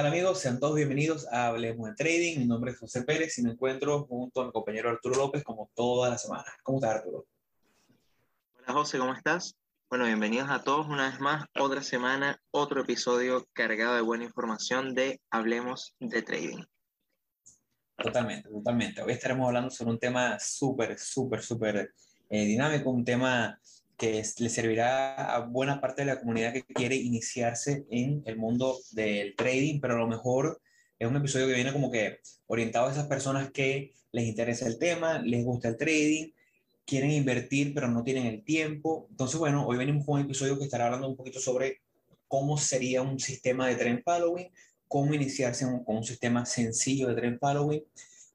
Hola, ¿qué tal amigos? Sean todos bienvenidos a Hablemos de Trading. Mi nombre es José Pérez y me encuentro junto a mi compañero Arturo López como todas las semanas. ¿Cómo estás, Arturo? Hola, José, ¿cómo estás? Bueno, bienvenidos a todos una vez más, otra semana, otro episodio cargado de buena información de Hablemos de Trading. Totalmente, totalmente. Hoy estaremos hablando sobre un tema súper, súper, súper eh, dinámico, un tema que le servirá a buena parte de la comunidad que quiere iniciarse en el mundo del trading, pero a lo mejor es un episodio que viene como que orientado a esas personas que les interesa el tema, les gusta el trading, quieren invertir pero no tienen el tiempo. Entonces, bueno, hoy venimos con un episodio que estará hablando un poquito sobre cómo sería un sistema de trend following, cómo iniciarse con un sistema sencillo de trend following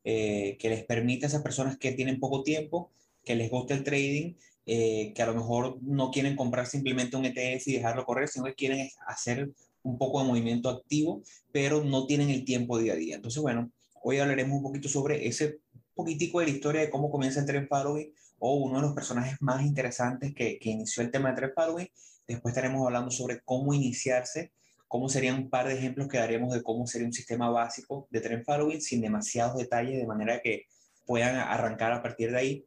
eh, que les permita a esas personas que tienen poco tiempo, que les gusta el trading, eh, que a lo mejor no quieren comprar simplemente un ETF y dejarlo correr, sino que quieren hacer un poco de movimiento activo, pero no tienen el tiempo día a día. Entonces, bueno, hoy hablaremos un poquito sobre ese poquitico de la historia de cómo comienza el trend following o uno de los personajes más interesantes que, inició el tema de trend following. Después estaremos hablando sobre cómo iniciarse, cómo serían un par de ejemplos que daremos de cómo sería un sistema básico de trend following sin demasiados detalles, de manera que puedan arrancar a partir de ahí.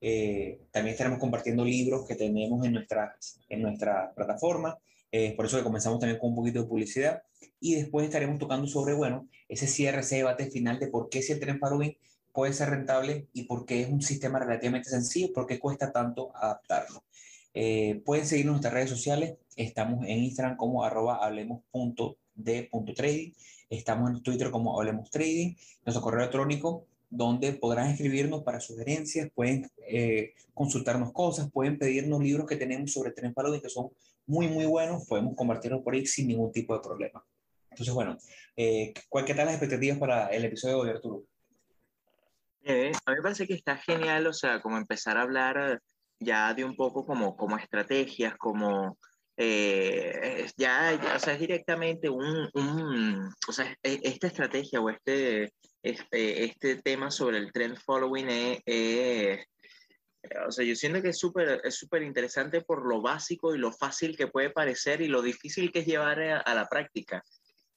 Eh, también estaremos compartiendo libros que tenemos en nuestra, en nuestra plataforma. Eh, por eso que comenzamos también con un poquito de publicidad. Y después estaremos tocando sobre, bueno, ese cierre, ese debate final de por qué si el tren following puede ser rentable y por qué es un sistema relativamente sencillo, por qué cuesta tanto adaptarlo. Eh, pueden seguirnos en nuestras redes sociales. Estamos en Instagram como arroba hablemos.de.trading. Estamos en Twitter como hablemos trading. Nuestro correo electrónico donde podrán escribirnos para sugerencias, pueden eh, consultarnos cosas, pueden pedirnos libros que tenemos sobre tren y que son muy, muy buenos, podemos compartirlos por ahí sin ningún tipo de problema. Entonces, bueno, eh, ¿cuáles son las expectativas para el episodio de Arturo? Eh, a mí me parece que está genial, o sea, como empezar a hablar ya de un poco como, como estrategias, como eh, ya, ya, o sea, es directamente un, un, o sea, e, esta estrategia o este, este, este tema sobre el trend following es, o sea, yo siento que es súper es súper interesante por lo básico y lo fácil que puede parecer y lo difícil que es llevar a, la práctica.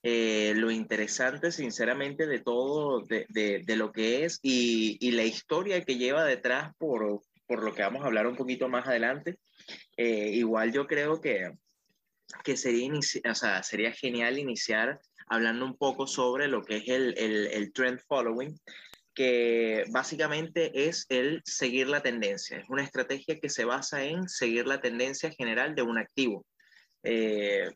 Eh, lo interesante, sinceramente, de todo, de, de, de lo que es y, y, la historia que lleva detrás por, por lo que vamos a hablar un poquito más adelante. Eh, igual yo creo que, que sería, o sea, sería genial iniciar hablando un poco sobre lo que es el, el, el, trend following, que básicamente es el seguir la tendencia. Es una estrategia que se basa en seguir la tendencia general de un activo. Eh,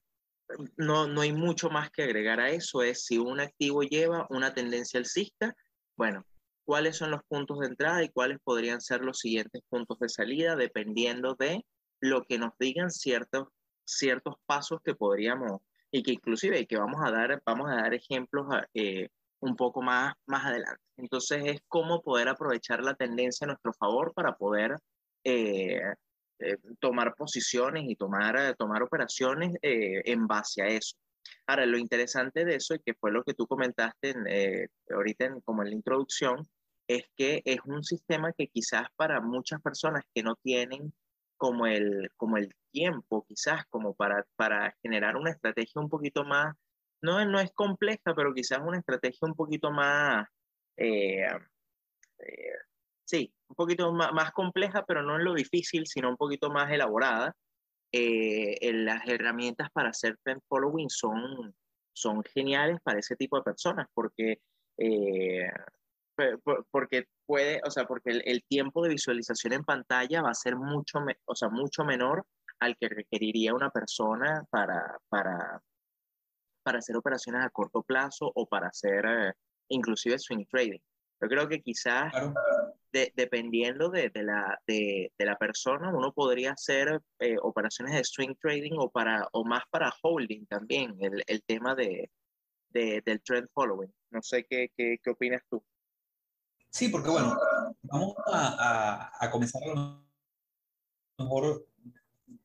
no, no hay mucho más que agregar a eso. Es si un activo lleva una tendencia alcista, bueno, cuáles son los puntos de entrada y cuáles podrían ser los siguientes puntos de salida, dependiendo de lo que nos digan ciertos, ciertos pasos que podríamos y que inclusive que vamos a dar, vamos a dar ejemplos eh, un poco más, más adelante. Entonces es cómo poder aprovechar la tendencia a nuestro favor para poder eh, eh, tomar posiciones y tomar, tomar operaciones en base a eso. Ahora, lo interesante de eso, y que fue lo que tú comentaste en, ahorita en, como en la introducción, es que es un sistema que quizás para muchas personas que no tienen como el, como el tiempo, quizás como para, para generar una estrategia un poquito más, no, no es compleja, pero quizás una estrategia un poquito más, eh, eh, sí, un poquito más, más, compleja, pero no en lo difícil, sino un poquito más elaborada. Eh, las herramientas para hacer trend following son, son geniales para ese tipo de personas, porque porque puede, o sea, porque el, tiempo de visualización en pantalla va a ser mucho, o sea, mucho menor al que requeriría una persona para, para, para hacer operaciones a corto plazo o para hacer eh, inclusive swing trading. Yo creo que quizás dependiendo de, de la, de, de, la persona, uno podría hacer eh, operaciones de swing trading o, para, o más para holding también, el, el tema de, del trend following. No sé qué, qué, qué opinas tú. Sí, porque bueno, vamos a, a, comenzar a lo mejor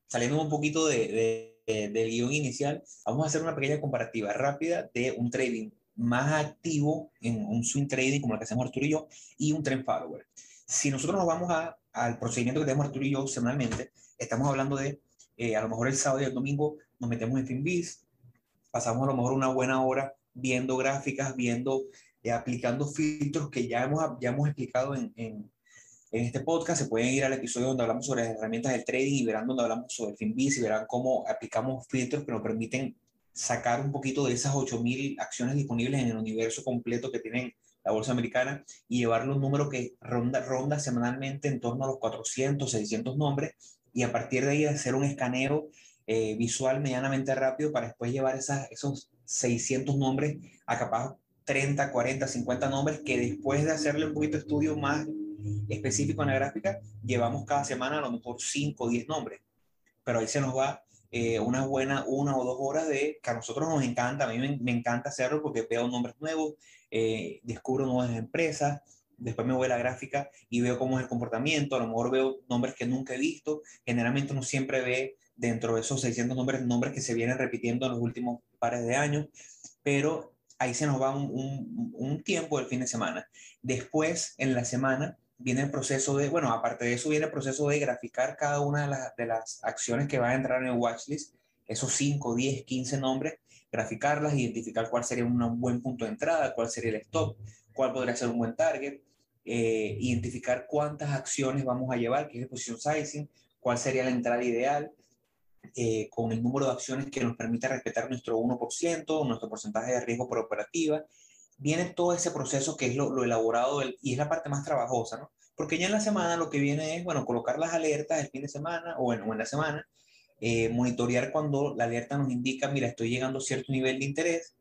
saliendo un poquito de, de, del guion inicial, vamos a hacer una pequeña comparativa rápida de un trading más activo en un swing trading como el que hacemos Arturo y yo y un trend follower. Si nosotros nos vamos a, al procedimiento que tenemos Arturo y yo semanalmente, estamos hablando de eh, a lo mejor el sábado y el domingo nos metemos en FinBiz, pasamos a lo mejor una buena hora viendo gráficas, viendo, eh, aplicando filtros que ya hemos, ya hemos explicado en, en, en, este podcast. Se pueden ir al episodio donde hablamos sobre las herramientas del trading y verán donde hablamos sobre Finbiz y verán cómo aplicamos filtros que nos permiten sacar un poquito de esas 8.000 acciones disponibles en el universo completo que tienen la bolsa americana y llevarle un número que ronda, ronda semanalmente en torno a los 400, 600 nombres y a partir de ahí hacer un escaneo eh, visual medianamente rápido para después llevar esas, esos 600 nombres a capaz 30, 40, 50 nombres que después de hacerle un poquito de estudio más específico en la gráfica, llevamos cada semana a lo mejor 5 o 10 nombres. Pero ahí se nos va eh, una buena una o dos horas de que a nosotros nos encanta, a mí me, me encanta hacerlo porque veo nombres nuevos, eh, descubro nuevas empresas, después me voy a la gráfica y veo cómo es el comportamiento, a lo mejor veo nombres que nunca he visto, generalmente uno siempre ve dentro de esos 600 nombres, nombres que se vienen repitiendo en los últimos pares de años, pero ahí se nos va un, un, tiempo del fin de semana. Después, en la semana, viene el proceso de, bueno, aparte de eso, viene el proceso de graficar cada una de, las, de las acciones que van a entrar en el watchlist, esos 5, 10, 15 nombres, graficarlas, identificar cuál sería un buen punto de entrada, cuál sería el stop, cuál podría ser un buen target, eh, identificar cuántas acciones vamos a llevar, qué es el position sizing, cuál sería la entrada ideal, eh, con el número de acciones que nos permita respetar nuestro 1%, nuestro porcentaje de riesgo por operativa. Viene todo ese proceso que es lo, lo elaborado y es la parte más trabajosa, ¿no? Porque ya en la semana lo que viene es, bueno, colocar las alertas el fin de semana o, bueno, en la semana, eh, monitorear cuando la alerta nos indica, mira, estoy llegando a cierto nivel de interés,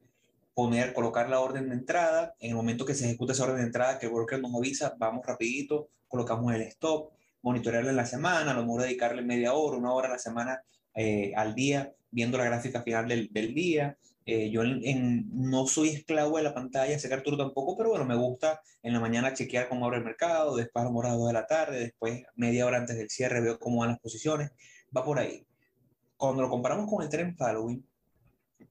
poner, colocar la orden de entrada, en el momento que se ejecuta esa orden de entrada, que el broker nos avisa, vamos rapidito, colocamos el stop, monitorearla en la semana, a lo mejor dedicarle media hora, una hora a la semana eh, al día, viendo la gráfica final del, del día. Eh, yo en, no soy esclavo de la pantalla, sé que Arturo tampoco, pero bueno, me gusta en la mañana chequear cómo abre el mercado, después a las 2 de la tarde, después media hora antes del cierre veo cómo van las posiciones, va por ahí. Cuando lo comparamos con el trend following,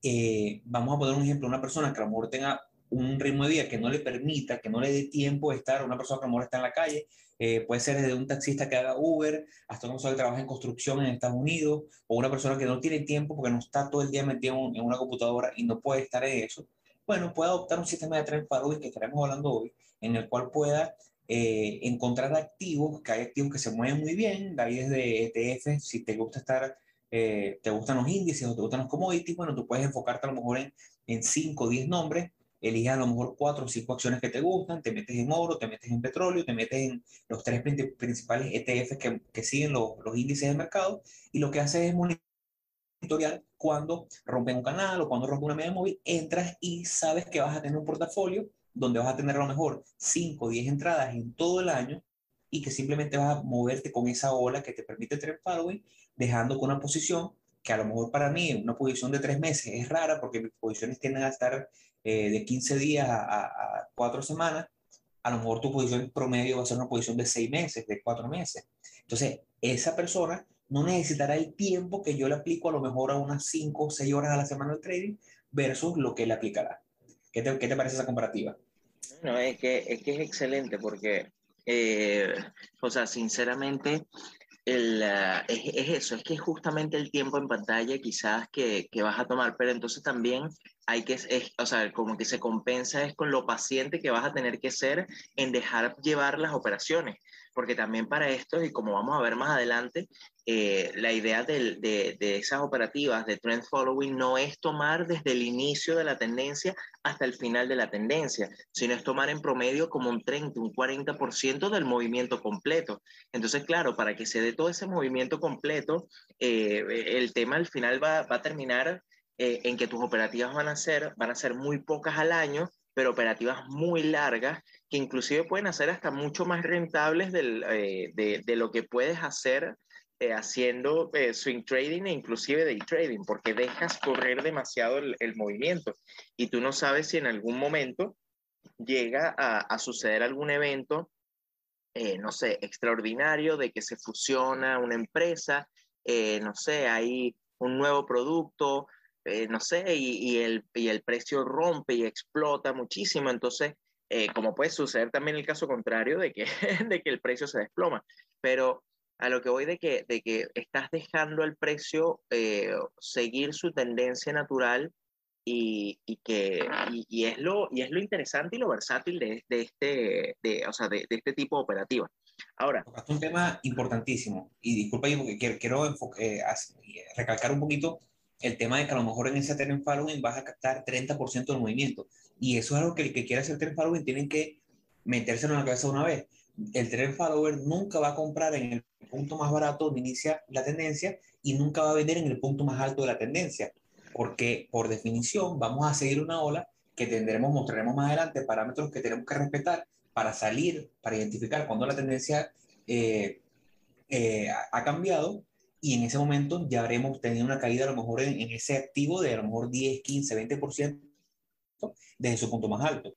eh, vamos a poner un ejemplo, una persona que a lo tenga un ritmo de vida que no le permita, que no le dé tiempo de estar, una persona que a lo está en la calle, eh, puede ser desde un taxista que haga Uber hasta una persona que trabaja en construcción en Estados Unidos o una persona que no tiene tiempo porque no está todo el día metido en una computadora y no puede estar en eso, bueno, puede adoptar un sistema de trend following que estaremos hablando hoy, en el cual pueda eh, encontrar activos, que hay activos que se mueven muy bien, de ahí desde ETF, si te gusta estar, eh, te gustan los índices o te gustan los commodities, bueno, tú puedes enfocarte a lo mejor en 5 o 10 nombres eliges a lo mejor cuatro o cinco acciones que te gustan, te metes en oro, te metes en petróleo, te metes en los tres principales ETFs que, que siguen los, los, índices de mercado y lo que haces es monitorear cuando rompen un canal o cuando rompen una media móvil, entras y sabes que vas a tener un portafolio donde vas a tener a lo mejor 5 o 10 entradas en todo el año y que simplemente vas a moverte con esa ola que te permite tener following, dejando con una posición que a lo mejor para mí una posición de tres meses es rara porque mis posiciones tienden a estar eh, de 15 días a, a, 4 semanas, a lo mejor tu posición promedio va a ser una posición de 6 meses, de 4 meses. Entonces, esa persona no necesitará el tiempo que yo le aplico a lo mejor a unas 5 o 6 horas a la semana de trading versus lo que él aplicará. ¿Qué te, qué te parece esa comparativa? No, es que es, que es excelente porque, eh, o sea, sinceramente, el, uh, es, es, eso, es que es justamente el tiempo en pantalla quizás que, que vas a tomar, pero entonces también hay que, es, o sea, como que se compensa es con lo paciente que vas a tener que ser en dejar llevar las operaciones, porque también para esto, y como vamos a ver más adelante, eh, la idea de, de, de, esas operativas de trend following no es tomar desde el inicio de la tendencia hasta el final de la tendencia, sino es tomar en promedio como un 30, un 40% del movimiento completo. Entonces, claro, para que se dé todo ese movimiento completo, eh, el tema al final va, va a terminar eh, en que tus operativas van a ser, van a ser muy pocas al año, pero operativas muy largas, que inclusive pueden hacer hasta mucho más rentables del, eh, de, de, lo que puedes hacer eh, haciendo eh, swing trading e inclusive day trading, porque dejas correr demasiado el, el, movimiento. Y tú no sabes si en algún momento llega a, a suceder algún evento, eh, no sé, extraordinario de que se fusiona una empresa, no sé, hay un nuevo producto, eh, no sé, y, el, y, el, precio rompe y explota muchísimo. Entonces, eh, como puede suceder también el caso contrario de que, de que el precio se desploma. Pero a lo que voy de que, de que estás dejando el precio eh, seguir su tendencia natural y, y que y, es lo, y es lo interesante y lo versátil de, de este, de, o sea, de, de, este tipo de operativa. Ahora. es un tema importantísimo y disculpa, porque quiero, quiero eh, recalcar un poquito el tema de que a lo mejor en ese trend following vas a captar 30% del movimiento. Y eso es algo que el que quiera hacer trend following tienen que metérselo en la cabeza una vez. El trend follower nunca va a comprar en el punto más barato donde inicia la tendencia y nunca va a vender en el punto más alto de la tendencia porque por definición vamos a seguir una ola que tendremos, mostraremos más adelante parámetros que tenemos que respetar para salir, para identificar cuando la tendencia eh, eh, ha cambiado y en ese momento ya habremos tenido una caída a lo mejor en, en, ese activo de a lo mejor 10, 15, 20% desde su punto más alto.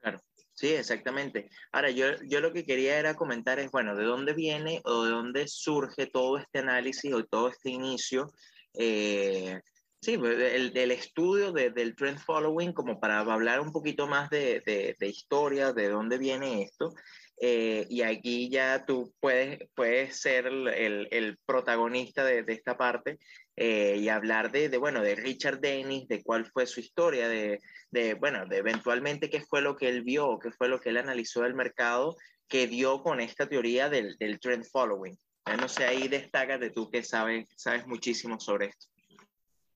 Claro, sí, exactamente. Ahora, yo, yo lo que quería era comentar es, bueno, ¿de dónde viene o de dónde surge todo este análisis o todo este inicio? Eh, Sí, pues, el, el estudio de, del trend following, como para hablar un poquito más de, de, de historia, de dónde viene esto. Eh, y aquí ya tú puedes, puedes ser el, el protagonista de, de, esta parte eh, y hablar de, de, bueno, de Richard Dennis, de cuál fue su historia, de, de, bueno, de eventualmente qué fue lo que él vio, qué fue lo que él analizó del mercado que dio con esta teoría del, del trend following. no sé, ahí de tú que sabes, sabes muchísimo sobre esto.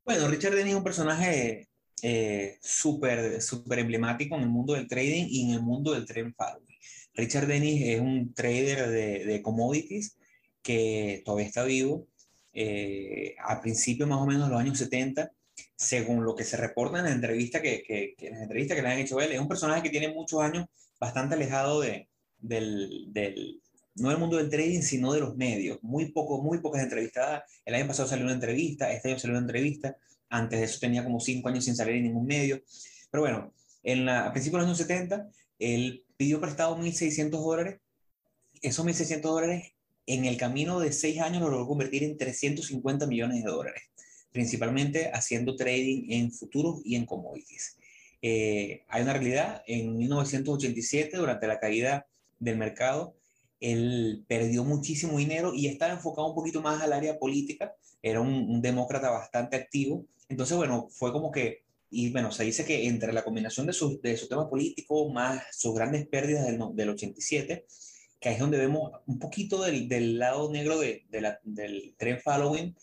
Bueno, Richard Dennis es un personaje eh, súper super emblemático en el mundo del trading y en el mundo del trend following. Richard Dennis es un trader de, de commodities que todavía está vivo. Eh, a principios más o menos de los años 70, según lo que se reporta en la entrevista que, que, que, en la entrevista que le han hecho a él, es un personaje que tiene muchos años bastante alejado de, del, del, no del mundo del trading, sino de los medios. Muy poco, muy pocas entrevistadas. El año pasado salió una entrevista, este año salió una entrevista. Antes de eso tenía como cinco años sin salir en ningún medio. Pero bueno, en la, a principios de los años 70, él pidió prestado 1.600 dólares. Esos 1.600 dólares en el camino de seis años lo logró convertir en 350 millones de dólares, principalmente haciendo trading en futuros y en commodities. Eh, hay una realidad, en 1987, durante la caída del mercado, él perdió muchísimo dinero y estaba enfocado un poquito más al área política, era un, un, demócrata bastante activo, entonces bueno, fue como que, y bueno, se dice que entre la combinación de su, de su tema político más sus grandes pérdidas del, del 87, que es donde vemos un poquito del, del lado negro de, de la, del tren following,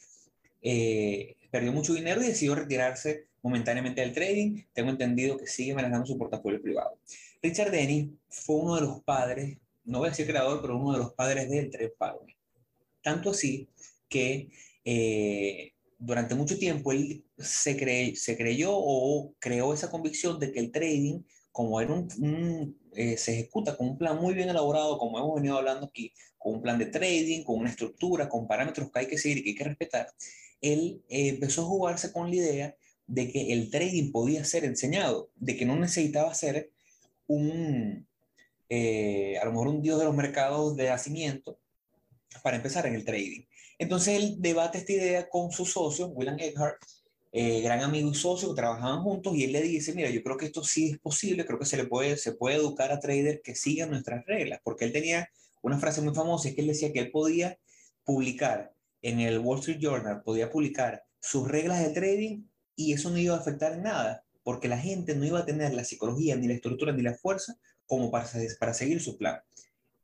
eh, perdió mucho dinero y decidió retirarse momentáneamente del trading. Tengo entendido que sigue manejando su portafolio privado. Richard Dennis fue uno de los padres no voy a decir creador, pero uno de los padres del trade following. Tanto así que eh, durante mucho tiempo él se, se creyó o creó esa convicción de que el trading, como era un, un eh, se ejecuta con un plan muy bien elaborado, como hemos venido hablando aquí, con un plan de trading, con una estructura, con parámetros que hay que seguir y que hay que respetar, él eh, empezó a jugarse con la idea de que el trading podía ser enseñado, de que no necesitaba ser un, eh, a lo mejor un dios de los mercados de nacimiento, para empezar en el trading. Entonces él debate esta idea con su socio, William Eckhart, eh, gran amigo y socio que trabajaban juntos, y él le dice, mira, yo creo que esto sí es posible, creo que se le puede, se puede educar a traders que sigan nuestras reglas, porque él tenía una frase muy famosa, es que él decía que él podía publicar en el Wall Street Journal, podía publicar sus reglas de trading y eso no iba a afectar en nada, porque la gente no iba a tener la psicología, ni la estructura, ni la fuerza como para, para seguir su plan.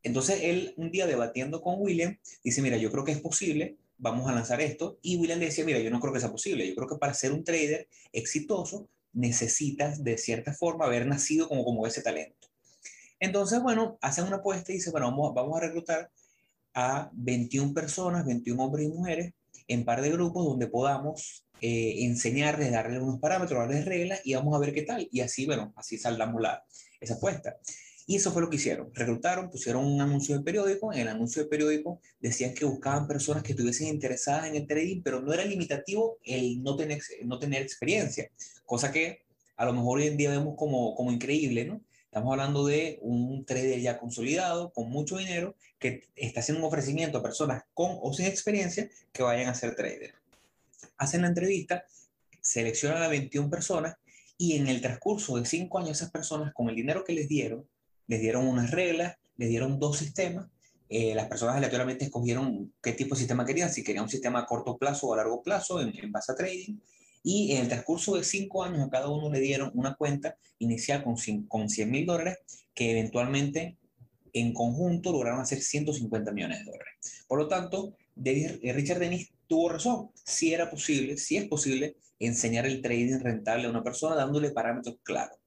Entonces él un día debatiendo con William dice, mira, yo creo que es posible, vamos a lanzar esto. Y William le decía, mira, yo no creo que sea posible, yo creo que para ser un trader exitoso necesitas de cierta forma haber nacido como, como ese talento. Entonces, bueno, hacen una apuesta y dice, bueno, vamos, vamos a reclutar a 21 personas, 21 hombres y mujeres, en par de grupos donde podamos eh, enseñarles, darles unos parámetros, darles reglas y vamos a ver qué tal. Y así, bueno, así saldamos la, esa apuesta. Y eso fue lo que hicieron. Reclutaron, pusieron un anuncio de periódico. En el anuncio de periódico decían que buscaban personas que estuviesen interesadas en el trading, pero no era limitativo el no tener, no tener experiencia. Cosa que a lo mejor hoy en día vemos como, como increíble, ¿no? Estamos hablando de un trader ya consolidado, con mucho dinero, que está haciendo un ofrecimiento a personas con o sin experiencia que vayan a ser trader. Hacen la entrevista, seleccionan a 21 personas y en el transcurso de cinco años, esas personas, con el dinero que les dieron, les dieron unas reglas, les dieron dos sistemas. Eh, las personas aleatoriamente escogieron qué tipo de sistema querían, si querían un sistema a corto plazo o a largo plazo en, en base a trading. Y en el transcurso de cinco años a cada uno le dieron una cuenta inicial con, con 100 mil dólares que eventualmente en conjunto lograron hacer 150 millones de dólares. Por lo tanto, eh, Richard Dennis tuvo razón. Si era posible, si es posible enseñar el trading rentable a una persona dándole parámetros claros.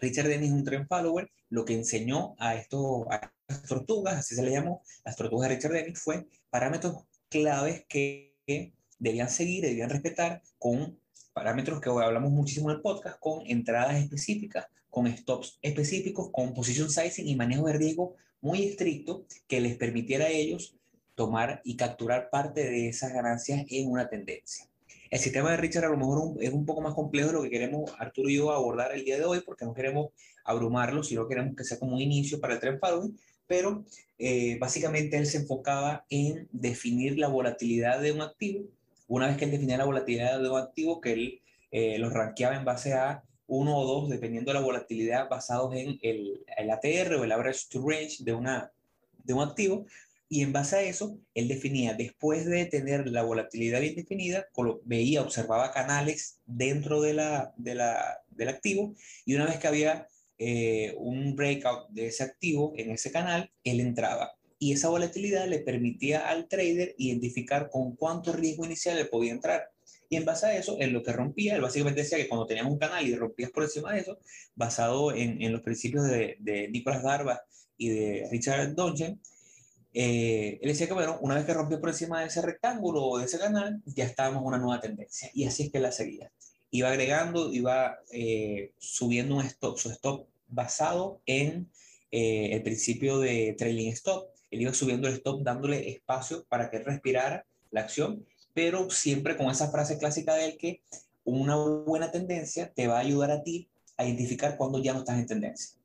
Richard Dennis, un trend follower, lo que enseñó a, estos, estas tortugas, así se le llamó, las tortugas de Richard Dennis, fue parámetros claves que debían seguir, debían respetar con parámetros que hoy hablamos muchísimo en el podcast, con entradas específicas, con stops específicos, con position sizing y manejo de riesgo muy estricto que les permitiera a ellos tomar y capturar parte de esas ganancias en una tendencia. El sistema de Richard a lo mejor es un poco más complejo de lo que queremos Arturo y yo abordar el día de hoy, porque no queremos abrumarlo, sino queremos que sea como un inicio para el trend following, pero eh, básicamente él se enfocaba en definir la volatilidad de un activo. Una vez que él definía la volatilidad de un activo, que él eh, los rankeaba en base a uno o dos, dependiendo de la volatilidad, basados en el, el ATR o el average to range de, una, de un activo. Y en base a eso, él definía, después de tener la volatilidad bien definida, veía, observaba canales dentro de la, de la, del activo y una vez que había eh, un breakout de ese activo en ese canal, él entraba. Y esa volatilidad le permitía al trader identificar con cuánto riesgo inicial le podía entrar. Y en base a eso, en lo que rompía, él básicamente decía que cuando tenías un canal y rompías por encima de eso, basado en, en los principios de, de Nicolás Garba y de Richard Dongen, eh, él decía que, bueno, una vez que rompió por encima de ese rectángulo o de ese canal, ya estábamos en una nueva tendencia. Y así es que la seguía. Iba agregando, iba eh, subiendo un stop, su stop basado en eh, el principio de trailing stop. Él iba subiendo el stop dándole espacio para que respirara la acción pero siempre con esa frase clásica de él que una buena tendencia te va a ayudar a ti a identificar cuando ya no estás en tendencia.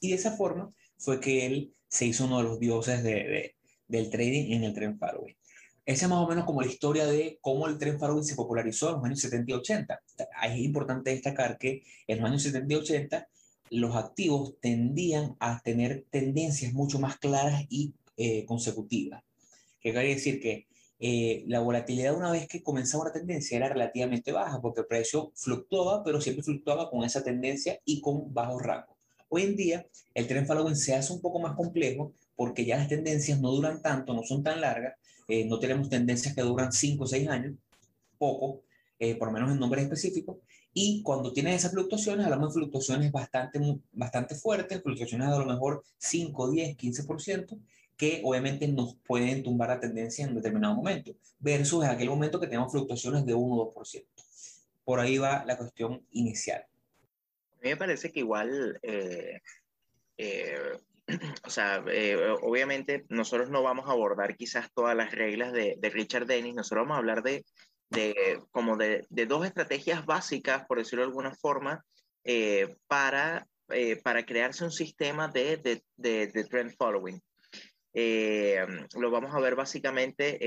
Y de esa forma fue que él se hizo uno de los dioses de, del trading en el tren following. Esa es más o menos como la historia de cómo el tren following se popularizó en los años 70 y 80. Es importante destacar que en los años 70 y 80 los activos tendían a tener tendencias mucho más claras y eh, consecutivas. ¿Qué quiere decir? Que eh, la volatilidad una vez que comenzaba una tendencia era relativamente baja porque el precio fluctuaba, pero siempre fluctuaba con esa tendencia y con bajos rangos. Hoy en día el trend following se hace un poco más complejo porque ya las tendencias no duran tanto, no son tan largas, eh, no tenemos tendencias que duran 5 o 6 años, poco, eh, por lo menos en nombres específicos, y cuando tienes esas fluctuaciones, hablamos de fluctuaciones bastante, bastante fuertes, fluctuaciones de a lo mejor 5, 10, 15%, que obviamente nos pueden tumbar la tendencia en un determinado momento, versus en aquel momento que tenemos fluctuaciones de 1 o 2%. Por ahí va la cuestión inicial. A mí me parece que igual, eh, eh, o sea, eh, obviamente nosotros no vamos a abordar quizás todas las reglas de, Richard Dennis, nosotros vamos a hablar de, de como de, dos estrategias básicas, por decirlo de alguna forma, para, para crearse un sistema de, de trend following. Eh, lo vamos a ver básicamente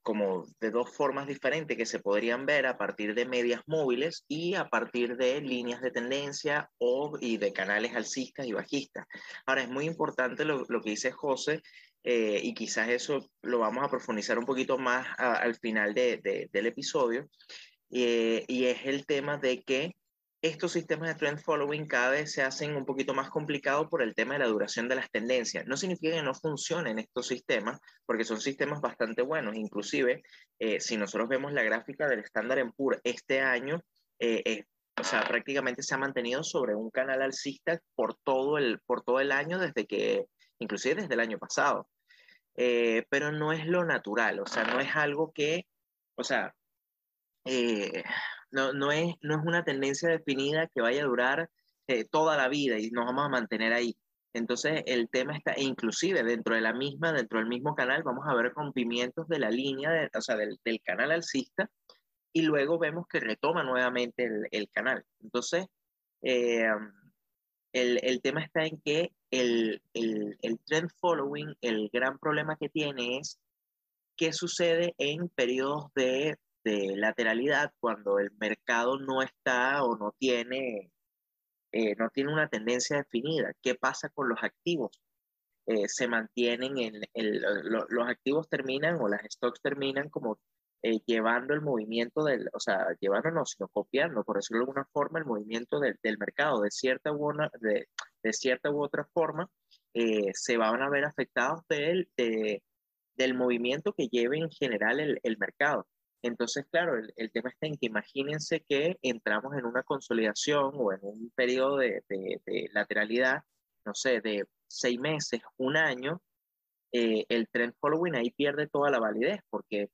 como de dos formas diferentes que se podrían ver a partir de medias móviles y a partir de líneas de tendencia o, y de canales alcistas y bajistas. Ahora, es muy importante lo, lo que dice José eh, y quizás eso lo vamos a profundizar un poquito más al final de, de, del episodio. Eh, y es el tema de que estos sistemas de trend following cada vez se hacen un poquito más complicados por el tema de la duración de las tendencias. No significa que no funcionen estos sistemas, porque son sistemas bastante buenos. Inclusive, eh, si nosotros vemos la gráfica del estándar en PUR este año, eh, o sea, prácticamente se ha mantenido sobre un canal alcista por todo el, por todo el año, desde que, inclusive desde el año pasado. Eh, pero no es lo natural, o sea, no es algo que, o sea, no, no, es, no es una tendencia definida que vaya a durar eh, toda la vida y nos vamos a mantener ahí. Entonces el tema está, e inclusive dentro de la misma, dentro del mismo canal, vamos a ver rompimientos de la línea, de, o sea, del, del, canal alcista, y luego vemos que retoma nuevamente el, el canal. Entonces, eh, el, el, tema está en que el, el, trend following, el gran problema que tiene es qué sucede en periodos de de lateralidad cuando el mercado no está o no tiene, eh, no tiene una tendencia definida. ¿Qué pasa con los activos? Eh, se mantienen en el, los activos terminan o las stocks terminan como eh, llevando el movimiento del, o sea, llevando no, sino copiando, por decirlo de alguna forma, el movimiento del, del mercado de cierta u, una, de, de, cierta u otra forma, eh, se van a ver afectados del, de, del movimiento que lleve en general el, el mercado. Entonces, claro, el, el, tema está en que imagínense que entramos en una consolidación o en un periodo de, de, lateralidad, no sé, de seis meses, un año, eh, el trend following ahí pierde toda la validez porque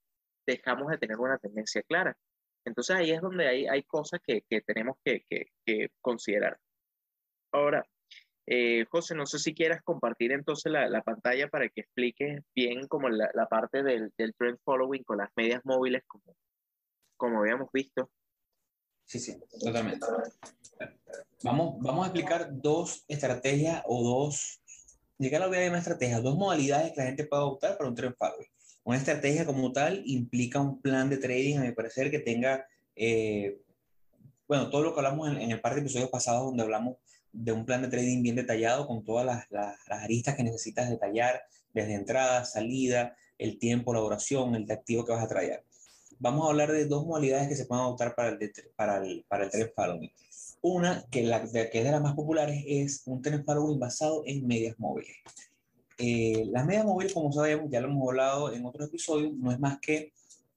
dejamos de tener una tendencia clara. Entonces ahí es donde hay, hay cosas que, que tenemos que, que, considerar. Ahora, eh, José, no sé si quieras compartir entonces la, la pantalla para que expliques bien como la, la parte del, del, trend following con las medias móviles como, como habíamos visto. Sí, sí, totalmente. Vamos, vamos a explicar dos estrategias o dos, llegar a la de estrategias, dos modalidades que la gente puede adoptar para un trend following. Una estrategia como tal implica un plan de trading, a mi parecer, que tenga, eh, bueno, todo lo que hablamos en, en, el par de episodios pasados donde hablamos de un plan de trading bien detallado con todas las, las, las aristas que necesitas detallar, desde entrada, salida, el tiempo, la duración, el activo que vas a traer. Vamos a hablar de dos modalidades que se pueden adoptar para el, para el, para el trend following. Una, que, la, que es de las más populares, es un trend following basado en medias móviles. Eh, las medias móviles, como sabemos, ya lo hemos hablado en otros episodios, no es más que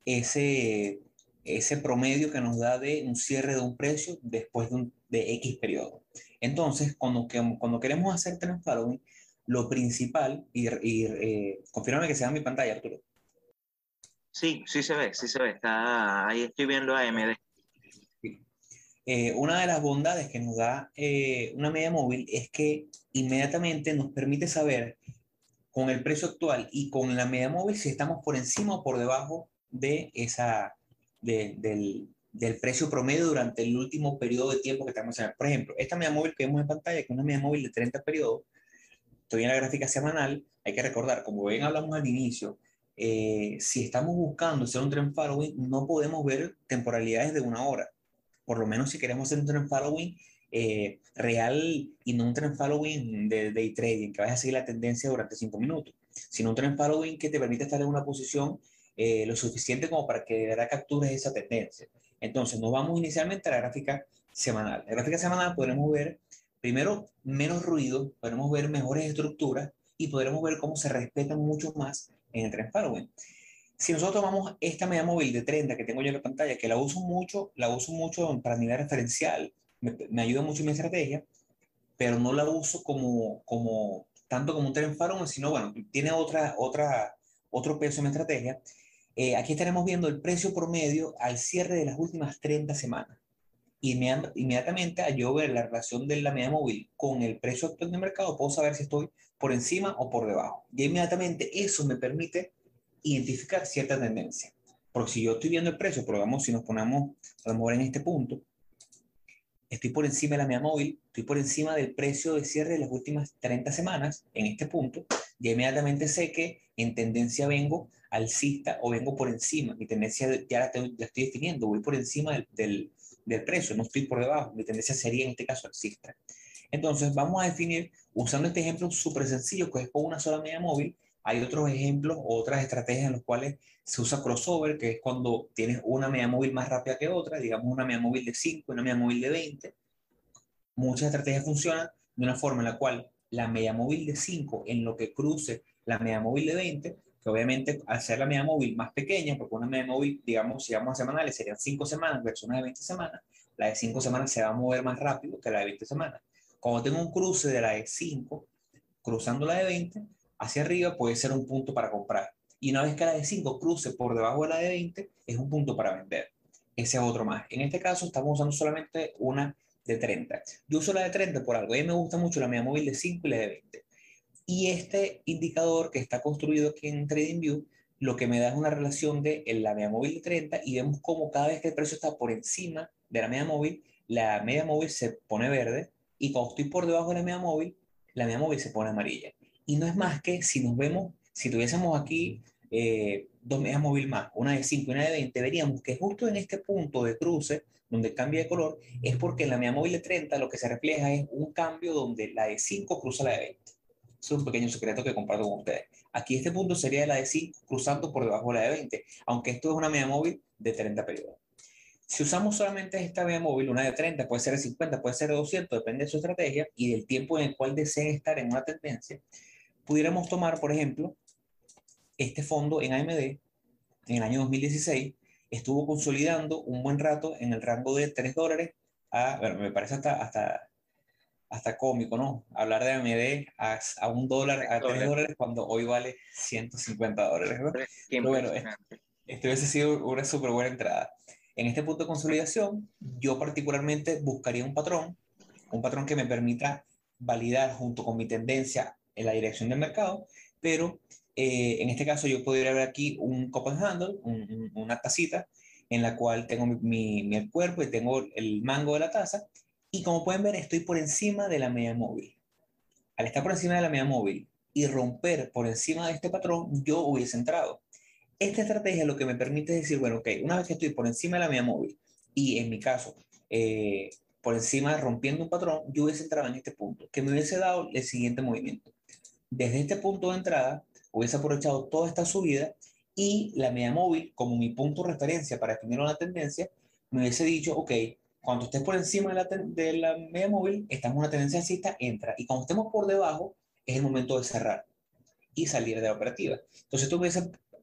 ese, ese promedio que nos da de un cierre de un precio después de, un, de X periodo. Entonces, cuando, cuando queremos hacer trend following, lo principal, y, y eh, confírmame que sea mi pantalla, Arturo. Sí, sí se ve, sí se ve. Está, ahí estoy viendo AMD. Eh, una de las bondades que nos da eh, una media móvil es que inmediatamente nos permite saber con el precio actual y con la media móvil si estamos por encima o por debajo de esa, de, del, del, precio promedio durante el último periodo de tiempo que estamos en. Por ejemplo, esta media móvil que vemos en pantalla, que es una media móvil de 30 periodos, estoy en la gráfica semanal, hay que recordar, como bien hablamos al inicio, eh, si estamos buscando hacer un trend following, no podemos ver temporalidades de una hora. Por lo menos si queremos hacer un trend following, eh, real y no un trend following de day trading, que vayas a seguir la tendencia durante cinco minutos, sino un trend following que te permite estar en una posición eh, lo suficiente como para que de verdad captures esa tendencia. Entonces, nos vamos inicialmente a la gráfica semanal. La gráfica semanal podremos ver, primero, menos ruido, podremos ver mejores estructuras y podremos ver cómo se respetan mucho más en el trend following. Si nosotros tomamos esta media móvil de 30 que tengo yo en la pantalla, que la uso mucho, la uso mucho para nivel referencial, me, me, ayuda mucho en mi estrategia, pero no la uso como, como tanto como un tren farón, sino bueno, tiene otra, otra, otro peso en mi estrategia. Eh, aquí estaremos viendo el precio promedio al cierre de las últimas 30 semanas. Inmediatamente, al yo ver la relación de la media móvil con el precio actual del mercado, puedo saber si estoy por encima o por debajo. Y inmediatamente eso me permite identificar cierta tendencia. Porque si yo estoy viendo el precio, pero vamos, si nos ponemos a lo mejor en este punto, estoy por encima de la media móvil, estoy por encima del precio de cierre de las últimas 30 semanas en este punto, ya inmediatamente sé que en tendencia vengo alcista o vengo por encima. Mi tendencia ya la, estoy, la estoy definiendo, voy por encima del, del, del, precio, no estoy por debajo. Mi tendencia sería en este caso alcista. Entonces vamos a definir, usando este ejemplo súper sencillo, que es con una sola media móvil, hay otros ejemplos, otras estrategias en los cuales se usa crossover, que es cuando tienes una media móvil más rápida que otra, digamos una media móvil de 5, una media móvil de 20. Muchas estrategias funcionan de una forma en la cual la media móvil de 5 en lo que cruce la media móvil de 20, que obviamente al ser la media móvil más pequeña, porque una media móvil, digamos, si vamos a semanales, serían 5 semanas versus una de 20 semanas, la de 5 semanas se va a mover más rápido que la de 20 semanas. Cuando tengo un cruce de la de 5, cruzando la de 20, hacia arriba puede ser un punto para comprar. Y una vez que la de 5 cruce por debajo de la de 20, es un punto para vender. Ese es otro más. En este caso estamos usando solamente una de 30. Yo uso la de 30 por algo. A mí me gusta mucho la media móvil de 5 y la de 20. Y este indicador que está construido aquí en TradingView, lo que me da es una relación de la media móvil de 30 y vemos cómo cada vez que el precio está por encima de la media móvil, la media móvil se pone verde y cuando estoy por debajo de la media móvil, la media móvil se pone amarilla. Y no es más que si nos vemos, si tuviésemos aquí eh, dos medias móviles más, una de 5 y una de 20, veríamos que justo en este punto de cruce, donde cambia de color, es porque en la media móvil de 30 lo que se refleja es un cambio donde la de 5 cruza la de 20. Es un pequeño secreto que comparto con ustedes. Aquí este punto sería la de 5 cruzando por debajo de la de 20, aunque esto es una media móvil de 30 periodos. Si usamos solamente esta media móvil, una de 30, puede ser de 50, puede ser de 200, depende de su estrategia y del tiempo en el cual deseen estar en una tendencia, pudiéramos tomar, por ejemplo, este fondo en AMD en el año 2016 estuvo consolidando un buen rato en el rango de 3 dólares a, bueno, me parece hasta, hasta, hasta cómico, ¿no? Hablar de AMD a, a un dólar, a 3 dólares cuando hoy vale 150 dólares, ¿no? Pero bueno, esto hubiese sido una súper buena entrada. En este punto de consolidación, yo particularmente buscaría un patrón, un patrón que me permita validar junto con mi tendencia en la dirección del mercado, pero eh, en este caso yo podría ver aquí un cup and handle, una tacita, en la cual tengo mi, mi, cuerpo y tengo el mango de la taza, y como pueden ver estoy por encima de la media móvil. Al estar por encima de la media móvil y romper por encima de este patrón, yo hubiese entrado. Esta estrategia lo que me permite decir, bueno, ok, una vez que estoy por encima de la media móvil y en mi caso, eh, por encima rompiendo un patrón, yo hubiese entrado en este punto, que me hubiese dado el siguiente movimiento. Desde este punto de entrada, hubiese aprovechado toda esta subida y la media móvil, como mi punto de referencia para definir una tendencia, me hubiese dicho, ok, cuando estés por encima de la, de la media móvil, estamos en una tendencia alcista, entra. Y cuando estemos por debajo, es el momento de cerrar y salir de la operativa. Entonces, esto me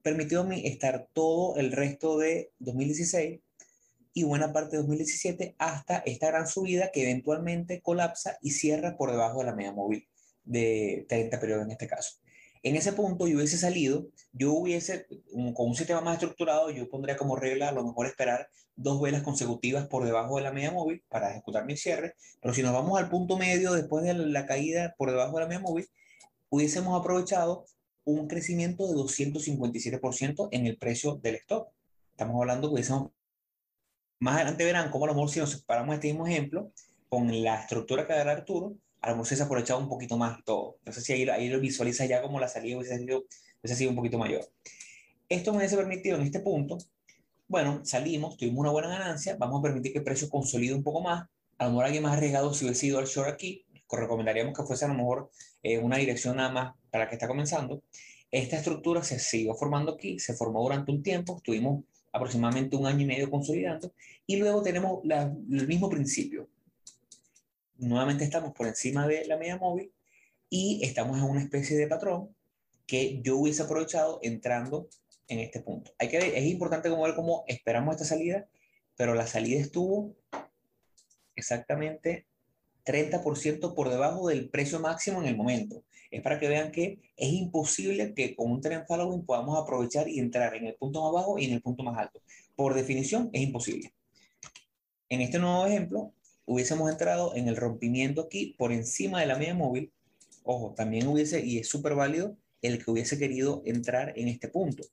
permitido a mí estar todo el resto de 2016 y buena parte de 2017 hasta esta gran subida que eventualmente colapsa y cierra por debajo de la media móvil de 30 periodos en este caso. En ese punto yo hubiese salido, yo hubiese, con un sistema más estructurado, yo pondría como regla a lo mejor esperar dos velas consecutivas por debajo de la media móvil para ejecutar mi cierre, pero si nos vamos al punto medio después de la caída por debajo de la media móvil, hubiésemos aprovechado un crecimiento de 257% en el precio del stock. Estamos hablando que más adelante verán cómo a lo mejor si nos separamos este mismo ejemplo con la estructura que da Arturo, a lo mejor se ha aprovechado un poquito más todo. No sé si ahí, ahí lo visualiza ya como la salida hubiese sido, hubiese sido un poquito mayor. Esto me hubiese permitido en este punto, bueno, salimos, tuvimos una buena ganancia, vamos a permitir que el precio consolide un poco más. A lo mejor alguien más arriesgado si hubiese ido al short aquí, recomendaríamos que fuese a lo mejor eh, una dirección nada más para que está comenzando. Esta estructura se siguió formando aquí, se formó durante un tiempo, estuvimos aproximadamente un año y medio consolidando y luego tenemos el mismo principio. Nuevamente estamos por encima de la media móvil y estamos en una especie de patrón que yo hubiese aprovechado entrando en este punto. Hay que, es importante como ver cómo esperamos esta salida, pero la salida estuvo exactamente 30% por debajo del precio máximo en el momento. Es para que vean que es imposible que con un tren following podamos aprovechar y entrar en el punto más bajo y en el punto más alto. Por definición, es imposible. En este nuevo ejemplo, hubiésemos entrado en el rompimiento aquí por encima de la media móvil. Ojo, también hubiese, y es súper válido, el que hubiese querido entrar en este punto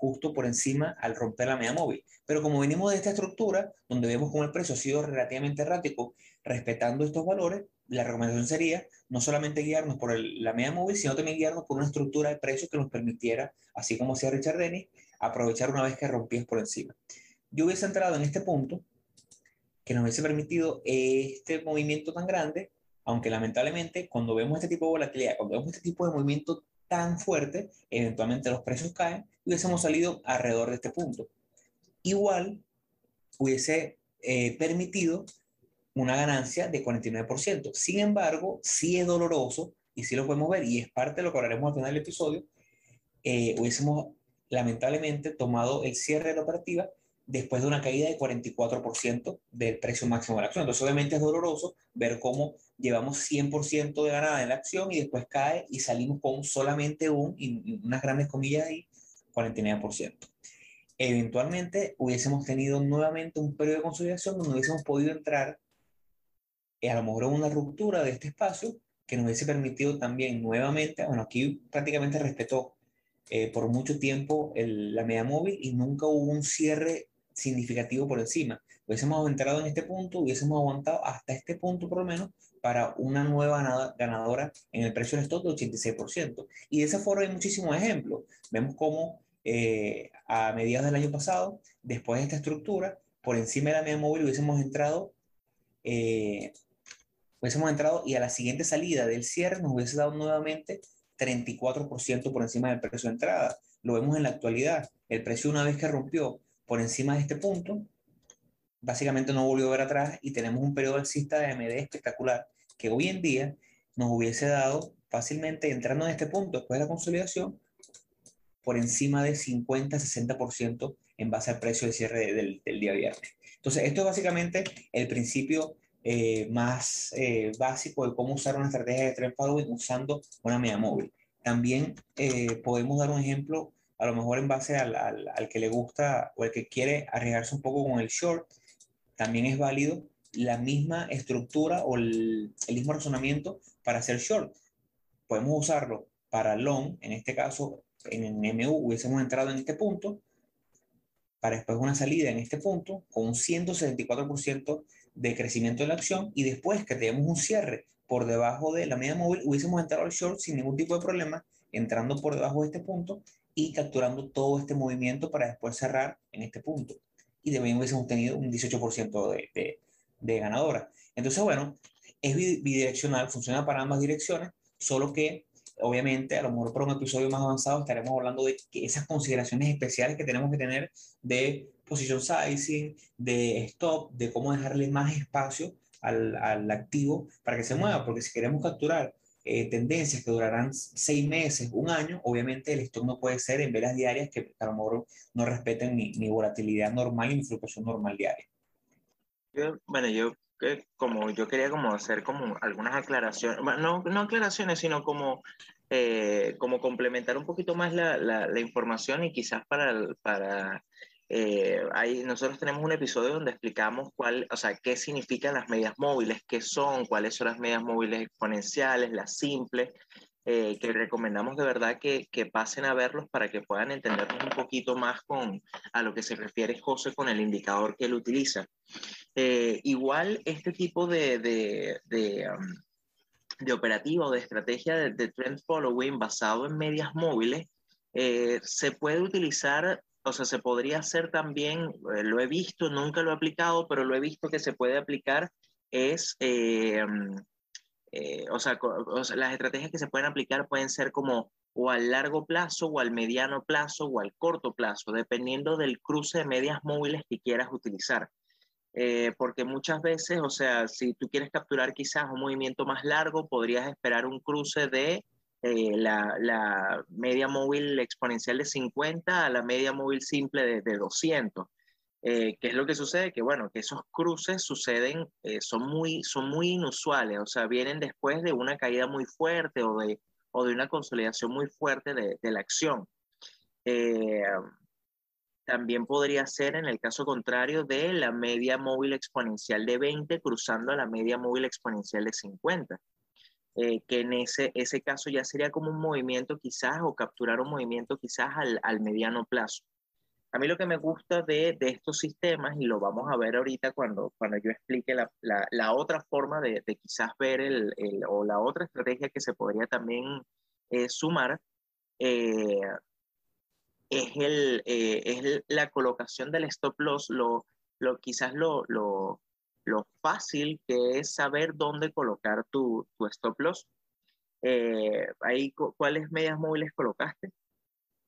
justo por encima al romper la media móvil. Pero como venimos de esta estructura, donde vemos cómo el precio ha sido relativamente errático, respetando estos valores, la recomendación sería no solamente guiarnos por la media móvil, sino también guiarnos por una estructura de precios que nos permitiera, así como hacía Richard Dennis, aprovechar una vez que rompías por encima. Yo hubiese entrado en este punto que nos hubiese permitido este movimiento tan grande, aunque lamentablemente cuando vemos este tipo de volatilidad, cuando vemos este tipo de movimiento tan fuerte, eventualmente los precios caen y hubiésemos salido alrededor de este punto. Igual hubiese eh, permitido una ganancia de 49%. Sin embargo, sí es doloroso y sí lo podemos ver y es parte de lo que hablaremos al final del episodio. Eh, hubiésemos lamentablemente tomado el cierre de la operativa después de una caída de 44% del precio máximo de la acción. Entonces, obviamente es doloroso ver cómo llevamos 100% de ganada en la acción y después cae y salimos con solamente un, y unas grandes comillas ahí, 49%. Eventualmente hubiésemos tenido nuevamente un periodo de consolidación donde hubiésemos podido entrar a lo mejor una ruptura de este espacio que nos hubiese permitido también nuevamente, bueno, aquí prácticamente respetó eh, por mucho tiempo la media móvil y nunca hubo un cierre significativo por encima. Hubiésemos entrado en este punto, hubiésemos aguantado hasta este punto por lo menos para una nueva ganadora en el precio del stock de 86%. Y de ese foro hay muchísimos ejemplos. Vemos cómo eh, a mediados del año pasado, después de esta estructura, por encima de la media móvil hubiésemos entrado eh, hubiésemos entrado y a la siguiente salida del cierre nos hubiese dado nuevamente 34% por encima del precio de entrada. Lo vemos en la actualidad. El precio una vez que rompió por encima de este punto, básicamente no volvió a ver atrás y tenemos un periodo alcista de AMD espectacular que hoy en día nos hubiese dado fácilmente entrando en este punto después de la consolidación por encima de 50-60% en base al precio de cierre del, día viernes. Entonces, esto es básicamente el principio eh, más eh, básico de cómo usar una estrategia de trend following usando una media móvil. También eh, podemos dar un ejemplo, a lo mejor en base al, al, que le gusta o el que quiere arriesgarse un poco con el short, también es válido la misma estructura o el, el mismo razonamiento para hacer short. Podemos usarlo para long, en este caso en MU hubiésemos entrado en este punto, para después una salida en este punto con un 174% de crecimiento de la acción y después que tenemos un cierre por debajo de la media móvil, hubiésemos entrado al short sin ningún tipo de problema, entrando por debajo de este punto y capturando todo este movimiento para después cerrar en este punto. Y de hubiésemos tenido un 18% de, de, ganadora. Entonces, bueno, es bidireccional, funciona para ambas direcciones, solo que obviamente, a lo mejor para un episodio más avanzado estaremos hablando de esas consideraciones especiales que tenemos que tener de position sizing, de stop, de cómo dejarle más espacio al, al activo para que se mueva, porque si queremos capturar eh, tendencias que durarán seis meses, un año, obviamente el stop no puede ser en velas diarias que a lo mejor no respeten ni, ni volatilidad normal ni fluctuación normal diaria. bueno, yo como yo quería como hacer como algunas aclaraciones, no, no aclaraciones, sino como, eh, como complementar un poquito más la, la, información y quizás para, para eh, nosotros tenemos un episodio donde explicamos cuál, o sea, qué significan las medias móviles, qué son, cuáles son las medias móviles exponenciales, las simples, eh, que recomendamos de verdad que, que, pasen a verlos para que puedan entendernos un poquito más con a lo que se refiere José con el indicador que él utiliza. Eh, igual este tipo de, de, de, um, de operativa o de estrategia de, trend following basado en medias móviles eh, se puede utilizar, o sea, se podría hacer también, lo he visto, nunca lo he aplicado, pero lo he visto que se puede aplicar es um, eh, o, sea, las estrategias que se pueden aplicar pueden ser como o al largo plazo o al mediano plazo o al corto plazo, dependiendo del cruce de medias móviles que quieras utilizar. Eh, porque muchas veces, o sea, si tú quieres capturar quizás un movimiento más largo, podrías esperar un cruce de eh, la, la, media móvil exponencial de 50 a la media móvil simple de, de 200. Eh, ¿Qué es lo que sucede? Que bueno, que esos cruces suceden, eh, son, muy, son muy inusuales, o sea, vienen después de una caída muy fuerte o de, o de una consolidación muy fuerte de, de la acción. Eh, también podría ser en el caso contrario de la media móvil exponencial de 20 cruzando a la media móvil exponencial de 50. Que en ese, ese caso ya sería como un movimiento quizás o capturar un movimiento quizás al, al mediano plazo. A mí lo que me gusta de, de, estos sistemas, y lo vamos a ver ahorita cuando, cuando yo explique la, la, la otra forma de, de, quizás ver el, el, o la otra estrategia que se podría también eh, sumar, eh, es, el, eh, es la colocación del stop loss, lo, lo, quizás lo, lo, lo fácil que es saber dónde colocar tu, tu stop loss. ahí, ¿cuáles medias móviles colocaste?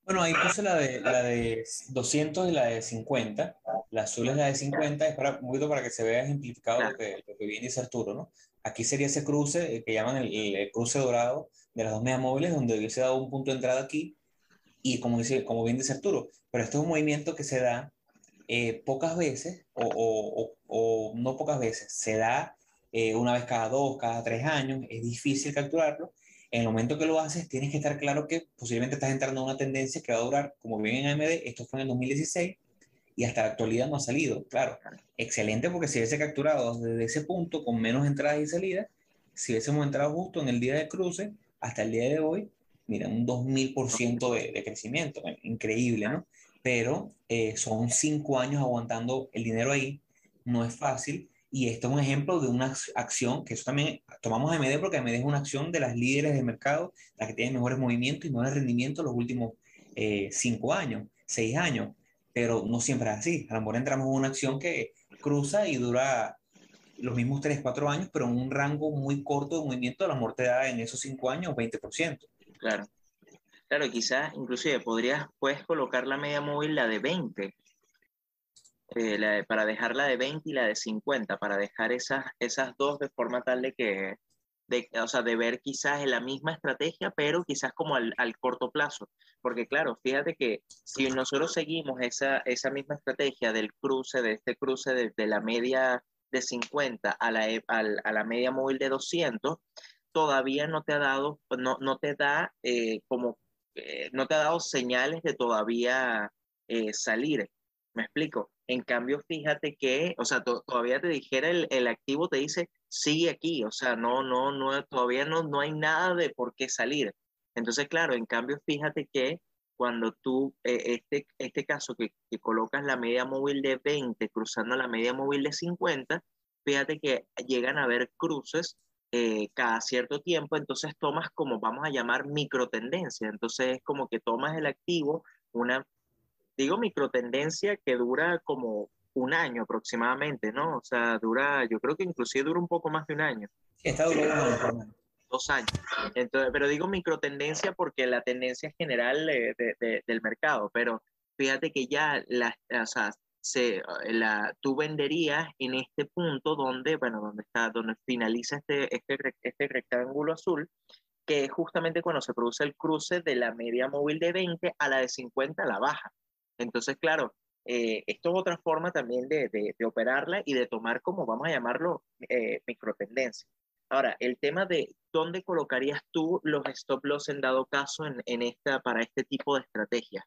Bueno, ahí puse la de, la de 200 y la de 50. La azul es la de 50, es para, un poquito para que se vea ejemplificado lo que, lo que bien dice Arturo, ¿no? Aquí sería ese cruce eh, que llaman el, cruce dorado de las dos medias móviles, donde hubiese dado un punto de entrada aquí, y como, dice, como bien dice Arturo, pero esto es un movimiento que se da eh, pocas veces, o, o, o, no pocas veces, se da eh, una vez cada dos, cada tres años, es difícil capturarlo, en el momento que lo haces, tienes que estar claro que posiblemente estás entrando en una tendencia que va a durar, como bien en AMD, esto fue en el 2016 y hasta la actualidad no ha salido. Claro, excelente porque si hubiese capturado desde ese punto con menos entradas y salidas, si hubiésemos entrado justo en el día de cruce, hasta el día de hoy, mira, un 2000% de, de crecimiento, increíble, ¿no? Pero eh, son cinco años aguantando el dinero ahí, no es fácil y esto es un ejemplo de una acción que eso también tomamos AMD porque AMD es una acción de las líderes de mercado, las que tienen mejores movimientos y mejores rendimientos los últimos eh, cinco años, seis años. Pero no siempre es así. A lo mejor entramos en una acción que cruza y dura los mismos 3, 4 años, pero en un rango muy corto de movimiento, la muerte da en esos 5 años 20%. Claro. Claro, quizás inclusive podrías, puedes colocar la media móvil, la de 20, eh, para dejar la de 20 y la de 50, para dejar esas, esas dos de forma tal de que, de, o sea, de ver quizás en la misma estrategia, pero quizás como al, al, corto plazo. Porque claro, fíjate que si nosotros seguimos esa, esa misma estrategia del cruce, de este cruce de, de la media de 50 a la, a, a la media móvil de 200, todavía no te ha dado, no, no te da eh, como eh, no te ha dado señales de todavía eh, salir. ¿Me explico? En cambio, fíjate que, o sea, todavía te dijera el, el, activo, te dice, sigue aquí, o sea, no, no, no, todavía no, no hay nada de por qué salir. Entonces, claro, en cambio, fíjate que cuando tú, eh, este, este caso que, que, colocas la media móvil de 20 cruzando la media móvil de 50, fíjate que llegan a haber cruces eh, cada cierto tiempo, entonces tomas como vamos a llamar microtendencia. Entonces es como que tomas el activo, una, digo microtendencia que dura como un año aproximadamente, ¿no? O sea, dura, yo creo que inclusive dura un poco más de un año. Está durando dos años. Entonces, pero digo microtendencia porque la tendencia general de, de, del mercado, pero fíjate que ya las, o sea, se, eh, la, tú venderías en este punto donde, bueno, donde está, donde finaliza este, este, este rectángulo azul, que es justamente cuando se produce el cruce de la media móvil de 20 a la de 50 a la baja. Entonces, claro, eh, esto es otra forma también de, de, de, operarla y de tomar como, vamos a llamarlo, eh, microtendencia. Ahora, el tema de dónde colocarías tú los stop loss en dado caso en, en esta, para este tipo de estrategia.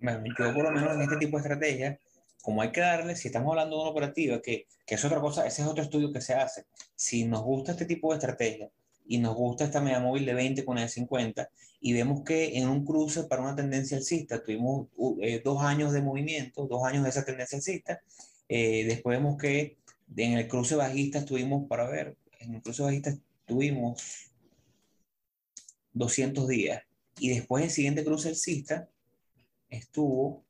Yo por lo menos en este tipo de estrategia, como hay que darle, si estamos hablando de una operativa, que, que es otra cosa, ese es otro estudio que se hace. Si nos gusta este tipo de estrategia y nos gusta esta media móvil de 20 con el de 50 y vemos que en un cruce para una tendencia alcista tuvimos eh, dos años de movimiento, dos años de esa tendencia alcista, eh, después vemos que en el cruce bajista estuvimos, para ver, en el cruce bajista estuvimos 200 días y después el siguiente cruce alcista estuvo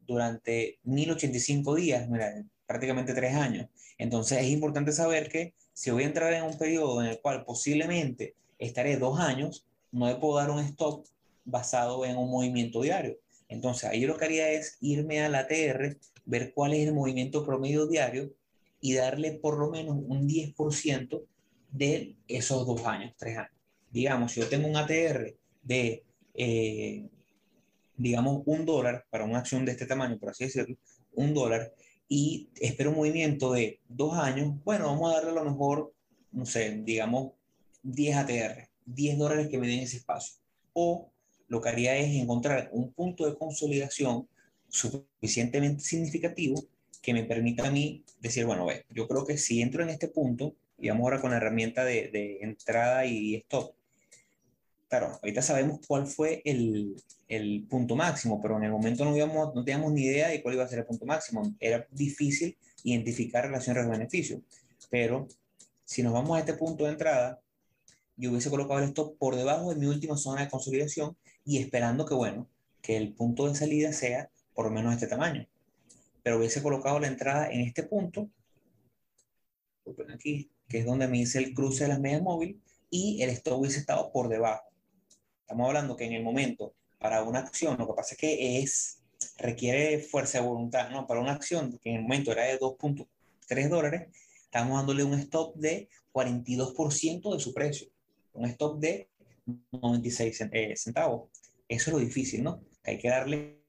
durante 1085 días, mira, prácticamente tres años. Entonces es importante saber que si voy a entrar en un periodo en el cual posiblemente estaré dos años, no me puedo dar un stop basado en un movimiento diario. Entonces ahí lo que haría es irme a la ATR, ver cuál es el movimiento promedio diario y darle por lo menos un 10% de esos dos años, tres años. Digamos, si yo tengo un ATR de eh, digamos, un dólar para una acción de este tamaño, por así decirlo, un dólar, y espero un movimiento de dos años, bueno, vamos a darle a lo mejor, no sé, digamos, 10 ATR, 10 dólares que me den ese espacio. O lo que haría es encontrar un punto de consolidación suficientemente significativo que me permita a mí decir, bueno, ve, yo creo que si entro en este punto, y vamos ahora con la herramienta de, de entrada y stop, claro, ahorita sabemos cuál fue el, el, punto máximo, pero en el momento no, teníamos ni idea de cuál iba a ser el punto máximo. Era difícil identificar relación riesgo-beneficio. Pero si nos vamos a este punto de entrada, yo hubiese colocado el stop por debajo de mi última zona de consolidación y esperando que, bueno, que el punto de salida sea por lo menos este tamaño. Pero hubiese colocado la entrada en este punto, que es donde me dice el cruce de las medias móviles, y el stop hubiese estado por debajo. Estamos hablando que en el momento, para una acción, lo que pasa es que es, requiere fuerza de voluntad, ¿no? Para una acción que en el momento era de 2.3 dólares, estamos dándole un stop de 42% de su precio, un stop de 96 eh, centavos. Eso es lo difícil, ¿no? hay que darle,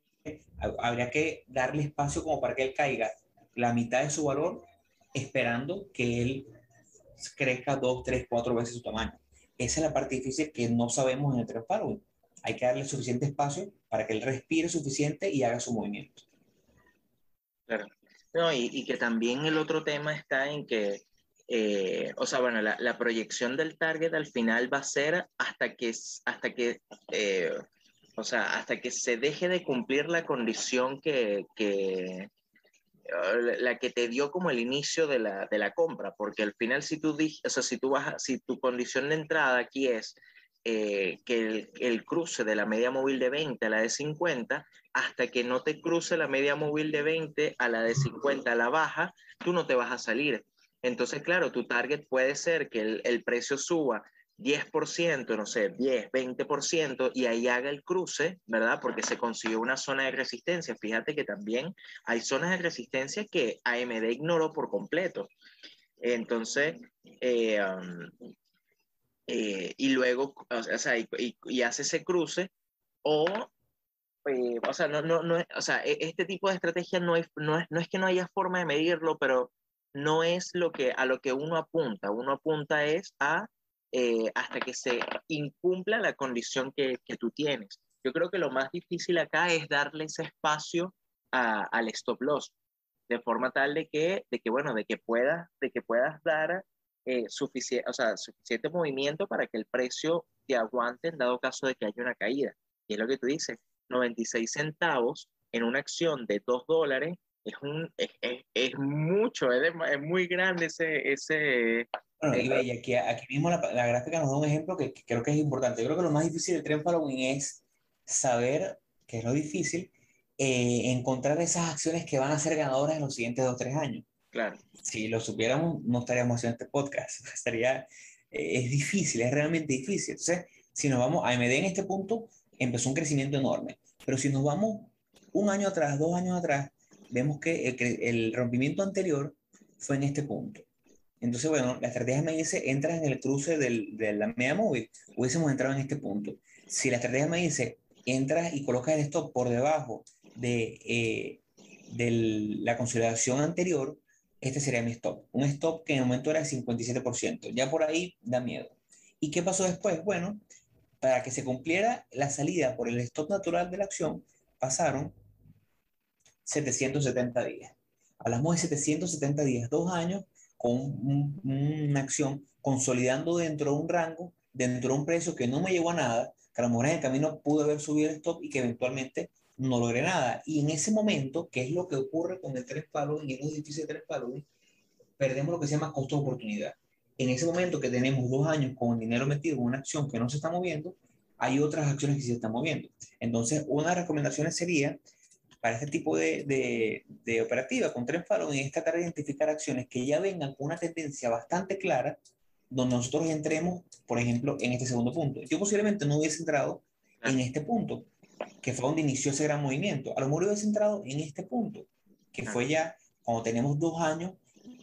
habría que darle espacio como para que él caiga la mitad de su valor, esperando que él crezca dos, tres, cuatro veces su tamaño. Esa es la parte difícil que no sabemos en el trend Hay que darle suficiente espacio para que él respire suficiente y haga su movimiento. Claro. No, y, y que también el otro tema está en que, eh, o sea, bueno, la, la, proyección del target al final va a ser hasta que, hasta que eh, o sea, hasta que se deje de cumplir la condición que, que, la que te dio como el inicio de la, de la compra, porque al final si tú, o si tú si tu condición de entrada aquí es eh, que el, cruce de la media móvil de 20 a la de 50, hasta que no te cruce la media móvil de 20 a la de 50 a la baja, tú no te vas a salir. Entonces, claro, tu target puede ser que el, el precio suba 10%, no sé, 10, 20%, y ahí haga el cruce, ¿verdad? Porque se consiguió una zona de resistencia. Fíjate que también hay zonas de resistencia que AMD ignoró por completo. Entonces, eh, um, eh, y luego, o sea, y, hace ese cruce, o, eh, o sea, no, no, no, o sea, e, este tipo de estrategia no es, no, es, no es que no haya forma de medirlo, pero no es lo que, a lo que uno apunta. Uno apunta es a eh, hasta que se incumpla la condición que, que, tú tienes. Yo creo que lo más difícil acá es darle ese espacio al stop loss, de forma tal de que, de que bueno, de que puedas, de que puedas dar eh, suficiente, o sea, suficiente movimiento para que el precio te aguante en dado caso de que haya una caída. Y es lo que tú dices, 96 centavos en una acción de 2 dólares es, un, es, es, mucho, es, es, muy grande ese, ese, bueno, y, aquí, aquí mismo la, la, gráfica nos da un ejemplo que, creo que es importante. Yo creo que lo más difícil del tren following es saber, que es lo difícil, eh, encontrar esas acciones que van a ser ganadoras en los siguientes dos o tres años. Claro. Si lo supiéramos, no estaríamos haciendo este podcast. Estaría, eh, es difícil, es realmente difícil. Entonces, si nos vamos, AMD en este punto empezó un crecimiento enorme. Pero si nos vamos un año atrás, dos años atrás, vemos que el, el rompimiento anterior fue en este punto. Entonces, bueno, la estrategia me dice, entra en el cruce del, de la media móvil, hubiésemos entrado en este punto. Si la estrategia me dice, entras y colocas el stop por debajo de, eh, de la consolidación anterior, este sería mi stop. Un stop que en el momento era 57%. Ya por ahí da miedo. ¿Y qué pasó después? Bueno, para que se cumpliera la salida por el stop natural de la acción, pasaron 770 días. Hablamos de 770 días, dos años con una acción consolidando dentro de un rango, dentro de un precio que no me llevó a nada, que a lo mejor en el camino pude haber subido el stop y que eventualmente no logré nada. Y en ese momento, que es lo que ocurre con el tres palos y es muy difícil de tres palos, perdemos lo que se llama costo de oportunidad. En ese momento que tenemos dos años con dinero metido en una acción que no se está moviendo, hay otras acciones que se están moviendo. Entonces, una de las recomendaciones sería para este tipo de, de, de operativa con tren following es tratar de identificar acciones que ya vengan con una tendencia bastante clara, donde nosotros entremos, por ejemplo, en este segundo punto. Yo posiblemente no hubiese entrado en este punto, que fue donde inició ese gran movimiento. A lo mejor hubiese entrado en este punto, que fue ya cuando tenemos dos años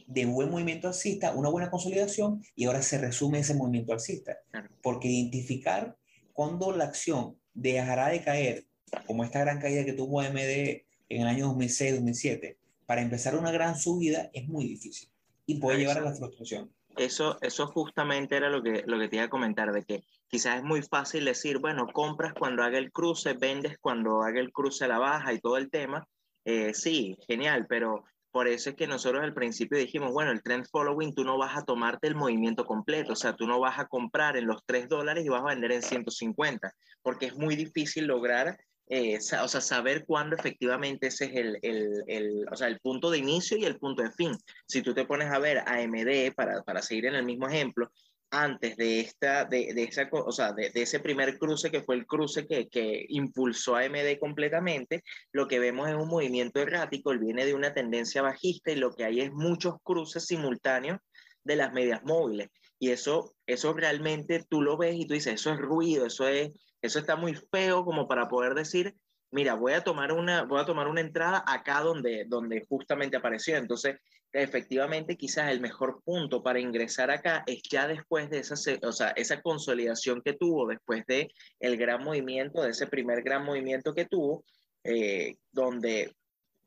de buen movimiento alcista, una buena consolidación, y ahora se resume ese movimiento alcista. Porque identificar cuando la acción dejará de caer como esta gran caída que tuvo AMD en el año 2006-2007, para empezar una gran subida es muy difícil y puede llevar a la frustración. Eso, eso justamente era lo que, lo que te iba a comentar, de que quizás es muy fácil decir, bueno, compras cuando haga el cruce, vendes cuando haga el cruce a la baja y todo el tema. Eh, sí, genial, pero por eso es que nosotros al principio dijimos, bueno, el trend following, tú no vas a tomarte el movimiento completo, o sea, tú no vas a comprar en los 3 dólares y vas a vender en 150, porque es muy difícil lograr eh, o sea, saber cuándo efectivamente ese es el, el, el, o sea, el punto de inicio y el punto de fin. Si tú te pones a ver AMD, para, para seguir en el mismo ejemplo, antes de, esta, de, de esa, o sea, de, de, ese primer cruce que fue el cruce que, que impulsó a AMD completamente, lo que vemos es un movimiento errático, él viene de una tendencia bajista y lo que hay es muchos cruces simultáneos de las medias móviles. Y eso, eso realmente tú lo ves y tú dices, eso es ruido, eso es, eso está muy feo como para poder decir, mira, voy a tomar una, voy a tomar una entrada acá donde, donde justamente apareció. Entonces, efectivamente, quizás el mejor punto para ingresar acá es ya después de esa, o sea, esa consolidación que tuvo, después de el gran movimiento, de ese primer gran movimiento que tuvo, eh, donde,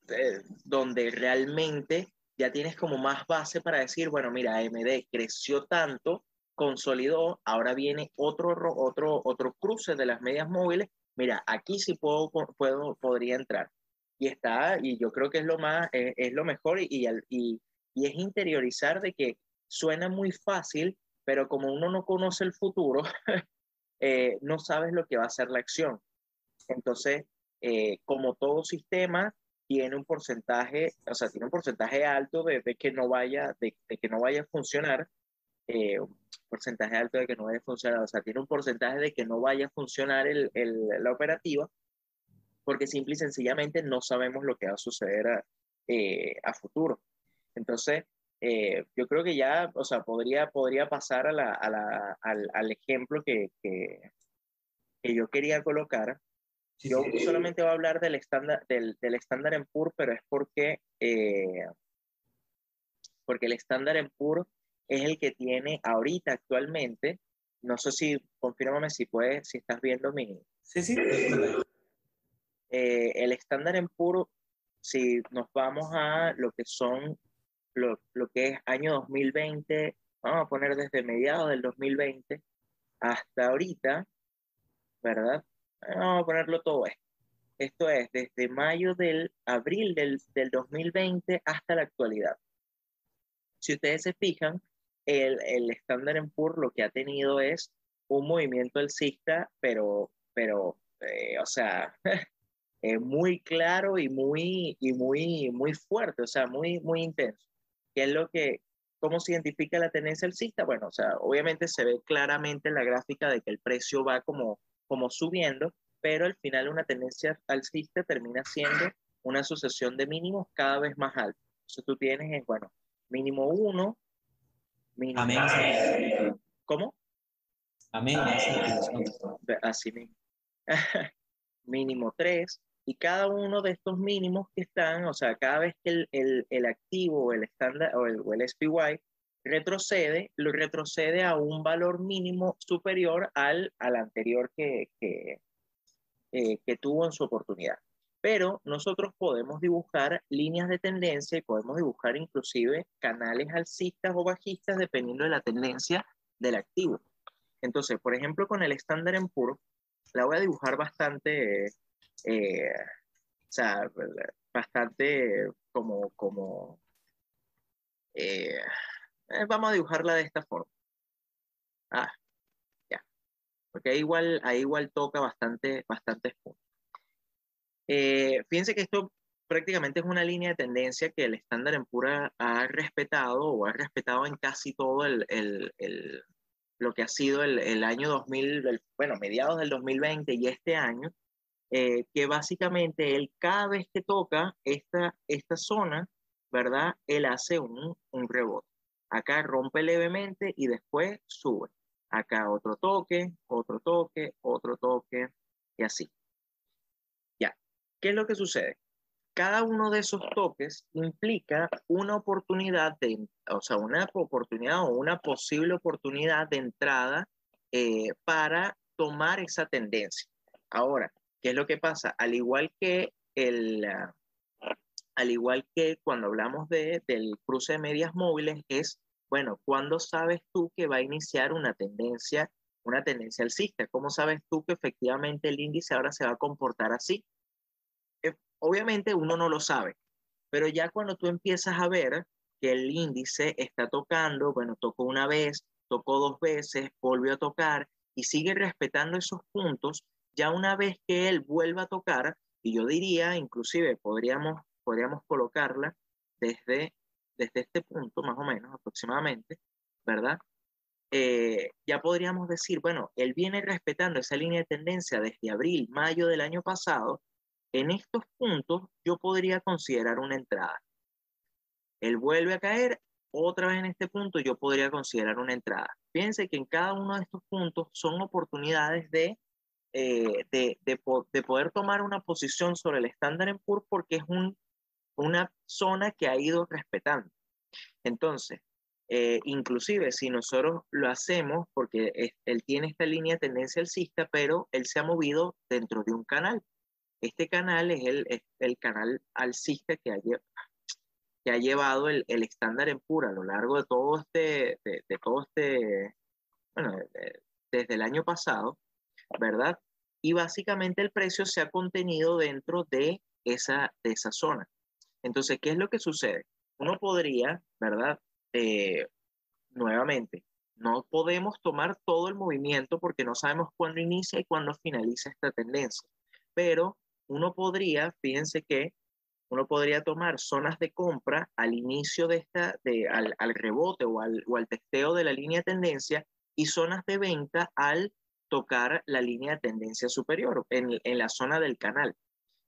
eh, donde realmente ya tienes como más base para decir, bueno, mira, AMD creció tanto consolidó, ahora viene otro, otro, otro cruce de las medias móviles. Mira, aquí sí puedo, puedo, podría entrar. Y está, y yo creo que es lo más, es, es lo mejor y, y, y, es interiorizar de que suena muy fácil, pero como uno no conoce el futuro, eh, no sabes lo que va a ser la acción. Entonces, eh, como todo sistema, tiene un porcentaje, o sea, tiene un porcentaje alto de, de que no vaya, de, que no vaya a funcionar, eh, un porcentaje alto de que no vaya a funcionar, o sea, tiene un porcentaje de que no vaya a funcionar el, el, la operativa, porque simple y sencillamente no sabemos lo que va a suceder a, eh, a futuro. Entonces, eh, yo creo que ya, o sea, podría, podría pasar a la, a la, al, al, ejemplo que, que, que, yo quería colocar. Sí, yo sí. solamente voy a hablar del estándar del, del estándar en PUR, pero es porque, eh, porque el estándar en PUR es el que tiene ahorita actualmente. No sé si, confírmame si puedes, si estás viendo mi. Sí, sí. Eh, el estándar en PUR, si nos vamos a lo que son lo, lo, que es año 2020, vamos a poner desde mediados del 2020 hasta ahorita, ¿verdad? Vamos a ponerlo todo esto. Esto es desde mayo del abril del, del 2020 hasta la actualidad. Si ustedes se fijan, el, el en PUR lo que ha tenido es un movimiento alcista, pero, pero eh, o sea, eh, muy claro y muy, y muy, muy fuerte, o sea, muy, muy intenso. ¿Qué es lo que, cómo se identifica la tendencia alcista? Bueno, o sea, obviamente se ve claramente en la gráfica de que el precio va como, como subiendo, pero al final una tendencia alcista termina siendo una sucesión de mínimos cada vez más altos. Entonces tú tienes, bueno, mínimo 1, mínimo... Amén. ¿Cómo? Amén. Así mismo. mínimo 3, y cada uno de estos mínimos que están, o sea, cada vez que el, el, el activo o el estándar o el, o el SPY retrocede, lo retrocede a un valor mínimo superior al, al anterior que, que, eh, que tuvo en su oportunidad. Pero nosotros podemos dibujar líneas de tendencia y podemos dibujar inclusive canales alcistas o bajistas dependiendo de la tendencia del activo. Entonces, por ejemplo, con el estándar en puro, la voy a dibujar bastante eh, o sea, bastante como, como eh, eh, vamos a dibujarla de esta forma. Ah, ya. Porque ahí igual, ahí igual toca bastante, bastantes puntos. Eh, fíjense que esto prácticamente es una línea de tendencia que el estándar en pura ha respetado o ha respetado en casi todo el, el, el lo que ha sido el, el año 2000, el, bueno, mediados del 2020 y este año, eh, que básicamente él cada vez que toca esta, esta zona, ¿verdad? Él hace un, un rebote. Acá rompe levemente y después sube. Acá otro toque, otro toque, otro toque y así. ¿Qué es lo que sucede? Cada uno de esos toques implica una oportunidad de, o sea, una oportunidad o una posible oportunidad de entrada eh, para tomar esa tendencia. Ahora, ¿Qué es lo que pasa? Al igual que el, uh, al igual que cuando hablamos de, del cruce de medias móviles, es, bueno, ¿cuándo sabes tú que va a iniciar una tendencia, una tendencia alcista? ¿Cómo sabes tú que efectivamente el índice ahora se va a comportar así? Obviamente uno no lo sabe, pero ya cuando tú empiezas a ver que el índice está tocando, bueno, tocó una vez, tocó dos veces, volvió a tocar y sigue respetando esos puntos, ya una vez que él vuelva a tocar, y yo diría, inclusive podríamos, podríamos colocarla desde, desde este punto, más o menos aproximadamente, ¿verdad? Eh, ya podríamos decir, bueno, él viene respetando esa línea de tendencia desde abril, mayo del año pasado, en estos puntos yo podría considerar una entrada. Él vuelve a caer, otra vez en este punto yo podría considerar una entrada. Fíjense que en cada uno de estos puntos son oportunidades de eh, de, de, de, poder tomar una posición sobre el estándar en PUR porque es un, una zona que ha ido respetando. Entonces, eh, inclusive si nosotros lo hacemos, porque él tiene esta línea de tendencia alcista, pero él se ha movido dentro de un canal. Este canal es el, es el canal alcista que ha, que ha llevado el, el estándar en PUR a lo largo de todo este, de, de todo este, bueno, desde el año pasado ¿verdad? Y básicamente el precio se ha contenido dentro de esa, de esa zona. Entonces, ¿qué es lo que sucede? Uno podría, ¿verdad? Eh, nuevamente, no podemos tomar todo el movimiento porque no sabemos cuándo inicia y cuándo finaliza esta tendencia. Pero uno podría, fíjense que uno podría tomar zonas de compra al inicio de esta, de, al, al rebote o al, o al testeo de la línea de tendencia y zonas de venta al tocar la línea de tendencia superior en, en la zona del canal.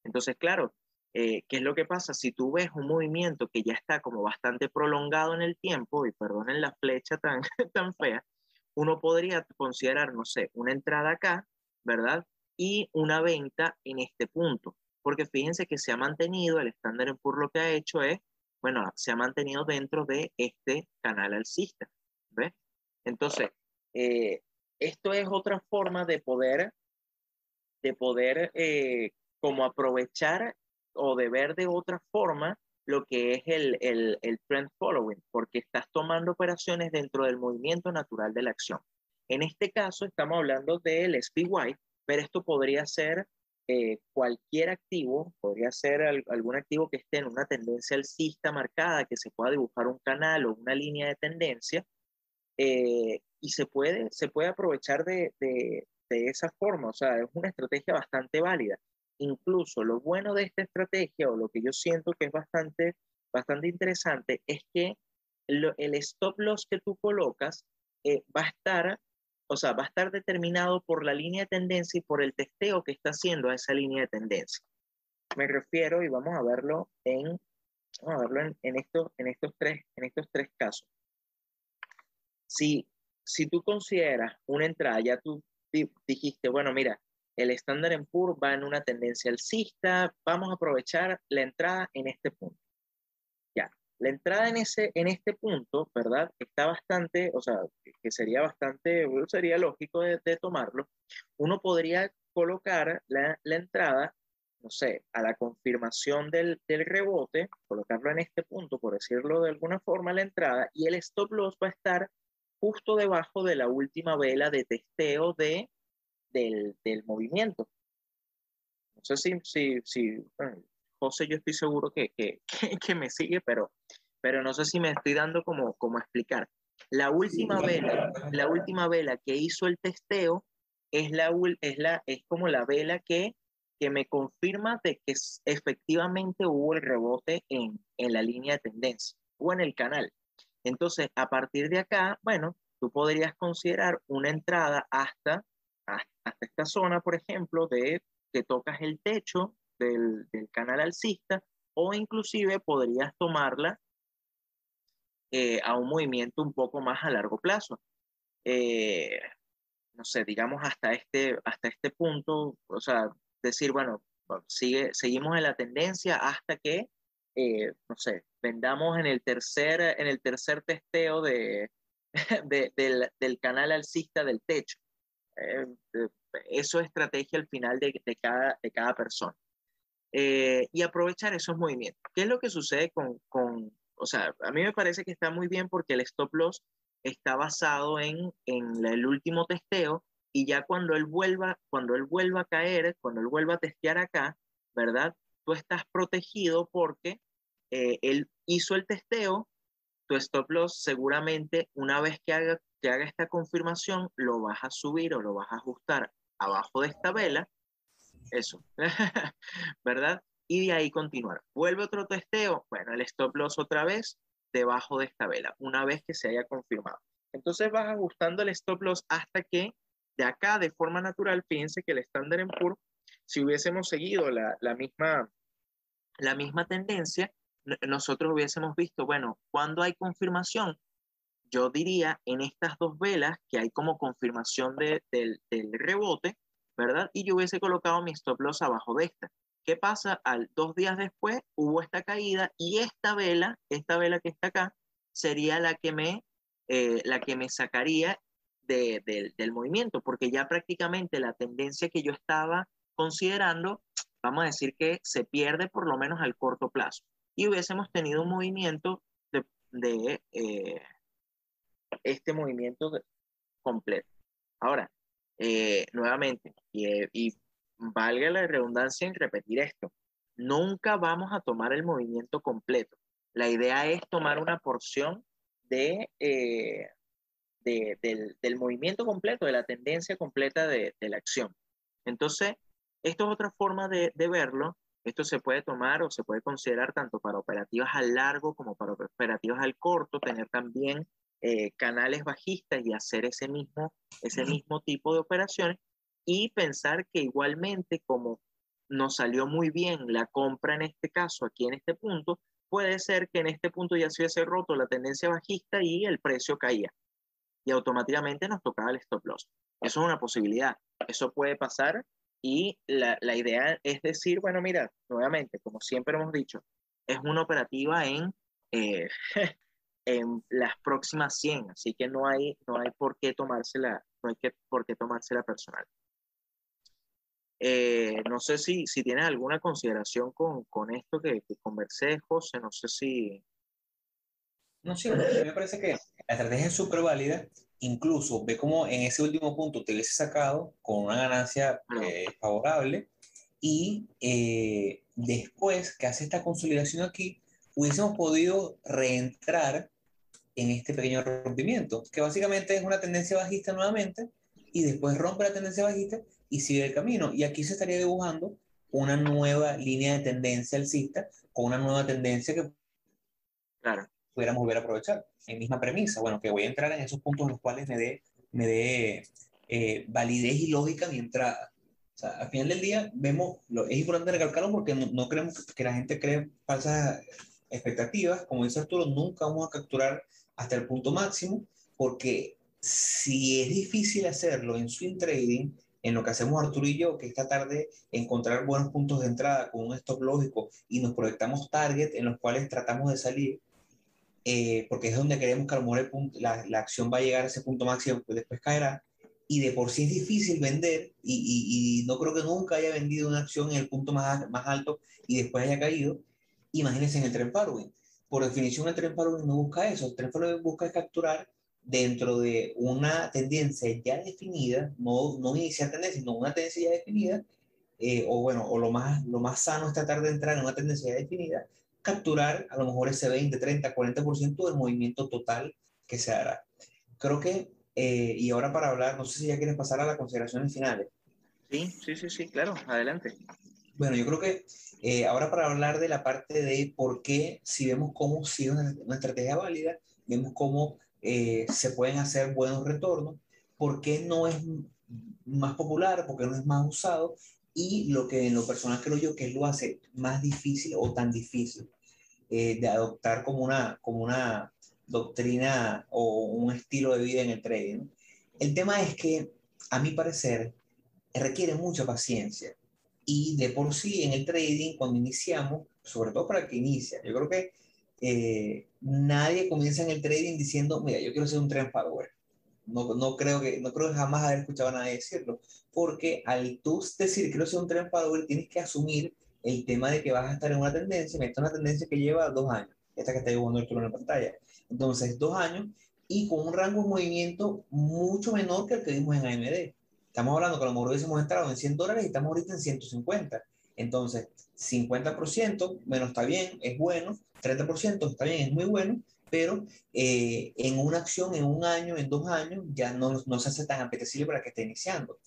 Entonces, claro, eh, ¿qué es lo que pasa? Si tú ves un movimiento que ya está como bastante prolongado en el tiempo, y perdonen la flecha tan, tan fea, uno podría considerar, no sé, una entrada acá, ¿verdad? Y una venta en este punto. Porque fíjense que se ha mantenido, el estándar por lo que ha hecho es, bueno, se ha mantenido dentro de este canal alcista, ¿ves? Entonces, eh, esto es otra forma de poder, de poder eh, como aprovechar o de ver de otra forma lo que es el, el, el, trend following, porque estás tomando operaciones dentro del movimiento natural de la acción. En este caso estamos hablando del SPY, pero esto podría ser eh, cualquier activo, podría ser algún activo que esté en una tendencia alcista marcada, que se pueda dibujar un canal o una línea de tendencia, eh, y se puede, se puede aprovechar de, de, esa forma, o sea, es una estrategia bastante válida. Incluso lo bueno de esta estrategia o lo que yo siento que es bastante, bastante interesante es que el stop loss que tú colocas eh, va a estar, o sea, va a estar determinado por la línea de tendencia y por el testeo que está haciendo a esa línea de tendencia. Me refiero, y vamos a verlo en, vamos a verlo en, estos, en, estos, tres, en estos tres casos. Si, si tú consideras una entrada, ya tú dijiste, bueno, mira, el estándar en PUR va en una tendencia alcista, vamos a aprovechar la entrada en este punto. La entrada en, ese, en este punto, ¿verdad? Está bastante, o sea, que sería bastante, sería lógico de, tomarlo. Uno podría colocar la, entrada, no sé, a la confirmación del, del rebote, colocarlo en este punto, por decirlo de alguna forma, la entrada, y el stop loss va a estar justo debajo de la última vela de testeo de del, del movimiento. No sé si, si, si José, yo estoy seguro que, que, que, me sigue, pero, pero no sé si me estoy dando como, como explicar. La última vela, la última vela que hizo el testeo es, la, es, la, es como la vela que, que me confirma de que efectivamente hubo el rebote en, en la línea de tendencia o en el canal. Entonces, a partir de acá, bueno, tú podrías considerar una entrada hasta hasta esta zona, por ejemplo, de que tocas el techo del, canal alcista o inclusive podrías tomarla eh, a un movimiento un poco más a largo plazo. Eh, no sé, digamos hasta este, hasta este punto, o sea, decir, bueno, sigue, seguimos en la tendencia hasta que, eh, no sé, vendamos en el tercer, en el tercer testeo de, de, del, canal alcista del techo. Eh, eso es estrategia al final de, cada, de cada persona. Eh, y aprovechar esos movimientos. ¿Qué es lo que sucede con, con, o sea, a mí me parece que está muy bien porque el stop loss está basado en, en el último testeo y ya cuando él vuelva, cuando él vuelva a caer, cuando él vuelva a testear acá, ¿verdad? Tú estás protegido porque eh, él hizo el testeo, tu stop loss seguramente una vez que haga que haga esta confirmación, lo vas a subir o lo vas a ajustar abajo de esta vela, eso, ¿verdad? Y de ahí continuar. Vuelve otro testeo, bueno, el stop loss otra vez debajo de esta vela, una vez que se haya confirmado. Entonces vas ajustando el stop loss hasta que de acá, de forma natural, fíjense que el en PUR, si hubiésemos seguido la, la, misma, la misma tendencia, nosotros hubiésemos visto, bueno, cuando hay confirmación, yo diría en estas dos velas que hay como confirmación de, del, del rebote, ¿verdad? Y yo hubiese colocado mi stop loss abajo de esta. ¿Qué pasa? Al dos días después hubo esta caída y esta vela, esta vela que está acá, sería la que me, eh, la que me sacaría de, de, del movimiento, porque ya prácticamente la tendencia que yo estaba considerando, vamos a decir que se pierde por lo menos al corto plazo. Y hubiésemos tenido un movimiento de, de eh, este movimiento completo. Ahora, eh, nuevamente, y, eh, y, valga la redundancia en repetir esto, nunca vamos a tomar el movimiento completo. La idea es tomar una porción de, eh, de del, movimiento completo, de la tendencia completa de, de, la acción. Entonces, esto es otra forma de, de verlo Esto se puede tomar o se puede considerar tanto para operativas al largo como para operativas al corto, tener también eh, canales bajistas y hacer ese mismo, ese mismo tipo de operaciones y pensar que igualmente como nos salió muy bien la compra en este caso, aquí en este punto, puede ser que en este punto ya se hubiese roto la tendencia bajista y el precio caía. Y automáticamente nos tocaba el stop loss. Eso es una posibilidad. Eso puede pasar y la, la idea es decir, bueno, mira, nuevamente, como siempre hemos dicho, es una operativa en, eh, en las próximas 100, así que no hay, no hay por qué tomársela, no hay que, por qué tomársela personal. Eh, no sé si, si tienes alguna consideración con, con esto que, que, conversé, José, no sé si... No, sí, me parece que la estrategia es súper válida, incluso ve cómo en ese último punto te hubiese sacado con una ganancia eh, favorable. Y eh, después que hace esta consolidación aquí, hubiésemos podido reentrar en este pequeño rompimiento, que básicamente es una tendencia bajista nuevamente y después rompe la tendencia bajista y sigue el camino. Y aquí se estaría dibujando una nueva línea de tendencia alcista con una nueva tendencia que claro. pudiéramos volver a aprovechar. En misma premisa, bueno, que voy a entrar en esos puntos en los cuales me dé, me dé eh, validez y lógica mi entrada. O sea, al final del día vemos, lo, es importante recalcarlo porque no, no creemos que la gente cree falsas expectativas. Como dice Arturo, nunca vamos a capturar hasta el punto máximo porque si es difícil hacerlo en swing trading, en lo que hacemos Arturo y yo, que esta tarde encontrar buenos puntos de entrada con un stop lógico y nos proyectamos target en los cuales tratamos de salir, eh, porque es donde queremos que a mejor punto, la, acción va a llegar a ese punto máximo, pues después caerá, y de por sí es difícil vender, y, no creo que nunca haya vendido una acción en el punto más, más alto y después haya caído, imagínense en el tren Parwin. Por definición, el tren Parwin no busca eso, el tren Parwin busca capturar dentro de una tendencia ya definida, no, no iniciar tendencia, sino una tendencia ya definida, eh, o bueno, o lo más, lo más sano es tratar de entrar en una tendencia ya definida, capturar a lo mejor ese 20, 30, 40% del movimiento total que se hará. Creo que, eh, y ahora para hablar, no sé si ya quieres pasar a las consideraciones finales. Sí, sí, sí, sí, claro, adelante. Bueno, yo creo que eh, ahora para hablar de la parte de por qué, si vemos cómo sigue una, una estrategia válida, vemos cómo eh, se pueden hacer buenos retornos, por qué no es más popular, por qué no es más usado y lo que en lo personal creo yo que lo hace más difícil o tan difícil eh, de adoptar como una, como una doctrina o un estilo de vida en el trading. El tema es que, a mi parecer, requiere mucha paciencia y de por sí en el trading, cuando iniciamos, sobre todo para el que inicia, yo creo que eh, nadie comienza en el trading diciendo, mira, yo quiero ser un trend follower. No, no, creo que, no creo que jamás haber escuchado a nadie decirlo, porque al tú decir quiero ser un trend follower, tienes que asumir el tema de que vas a estar en una tendencia, esta es una tendencia que lleva dos años, esta que está dibujando el en la pantalla. Entonces, dos años y con un rango de movimiento mucho menor que el que vimos en AMD. Estamos hablando que a lo mejor hubiésemos entrado en 100 dólares y estamos ahorita en 150. Entonces, 50%, menos está bien, es bueno, 30% está bien, es muy bueno, pero eh, en una acción, en un año, en dos años, ya no, no, se hace tan apetecible para que esté iniciando.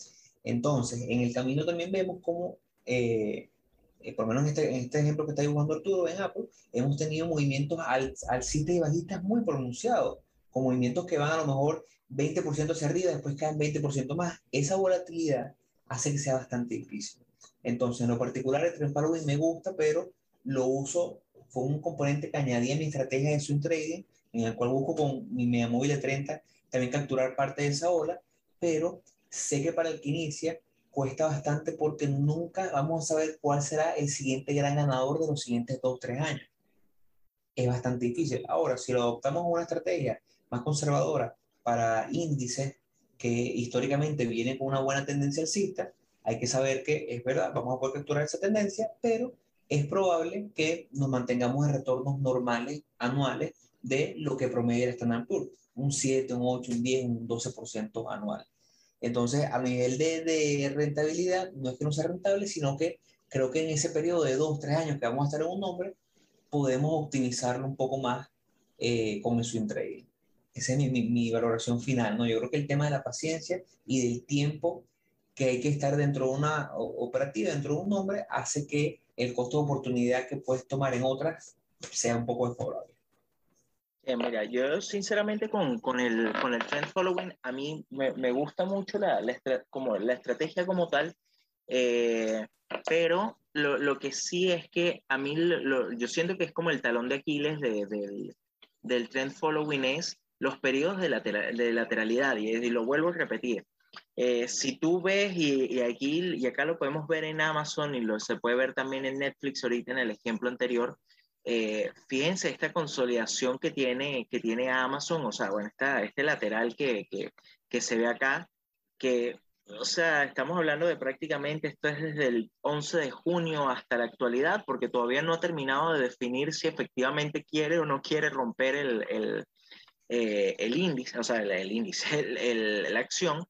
Entonces, en el camino también vemos cómo, eh, eh, por lo menos en este, en este, ejemplo que está dibujando Arturo en Apple, hemos tenido movimientos al, alcistas y bajistas muy pronunciados, con movimientos que van a lo mejor 20% hacia arriba, después caen 20% más. Esa volatilidad hace que sea bastante difícil. Entonces, en lo particular, el tren following me gusta, pero lo uso, fue un componente que añadí a mi estrategia de swing trading, en el cual busco con mi media móvil de 30 también capturar parte de esa ola, pero sé que para el que inicia cuesta bastante porque nunca vamos a saber cuál será el siguiente gran ganador de los siguientes 2 3 años. Es bastante difícil. Ahora, si lo adoptamos una estrategia más conservadora para índices que históricamente vienen con una buena tendencia alcista, hay que saber que es verdad, vamos a poder capturar esa tendencia, pero es probable que nos mantengamos en retornos normales anuales de lo que promedia el Standard Poor's, un 7, un 8, un 10, un 12% anual. Entonces, a nivel de, de, rentabilidad, no es que no sea rentable, sino que creo que en ese periodo de 2, 3 años que vamos a estar en un nombre, podemos optimizarlo un poco más eh, con el swing trading. Esa es mi, mi, mi, valoración final, ¿no? Yo creo que el tema de la paciencia y del tiempo que hay que estar dentro de una operativa, dentro de un nombre, hace que el costo de oportunidad que puedes tomar en otras sea un poco desfavorable. Eh, mira, yo sinceramente con, con, el, con el trend following, a mí me, me gusta mucho la, la, como la estrategia como tal, eh, pero lo, lo, que sí es que a mí lo, yo siento que es como el talón de Aquiles de, del, del trend following es los periodos de, lateral, de lateralidad, y, y, lo vuelvo a repetir. Eh, si tú ves, y, y, aquí y acá lo podemos ver en Amazon y lo se puede ver también en Netflix ahorita en el ejemplo anterior, eh, fíjense esta consolidación que tiene, que tiene Amazon, o sea, bueno, esta, este lateral que, que, que se ve acá, que, o sea, estamos hablando de prácticamente, esto es desde el 11 de junio hasta la actualidad, porque todavía no ha terminado de definir si efectivamente quiere o no quiere romper el, el, eh, el índice, o sea, el, el índice, el, la acción,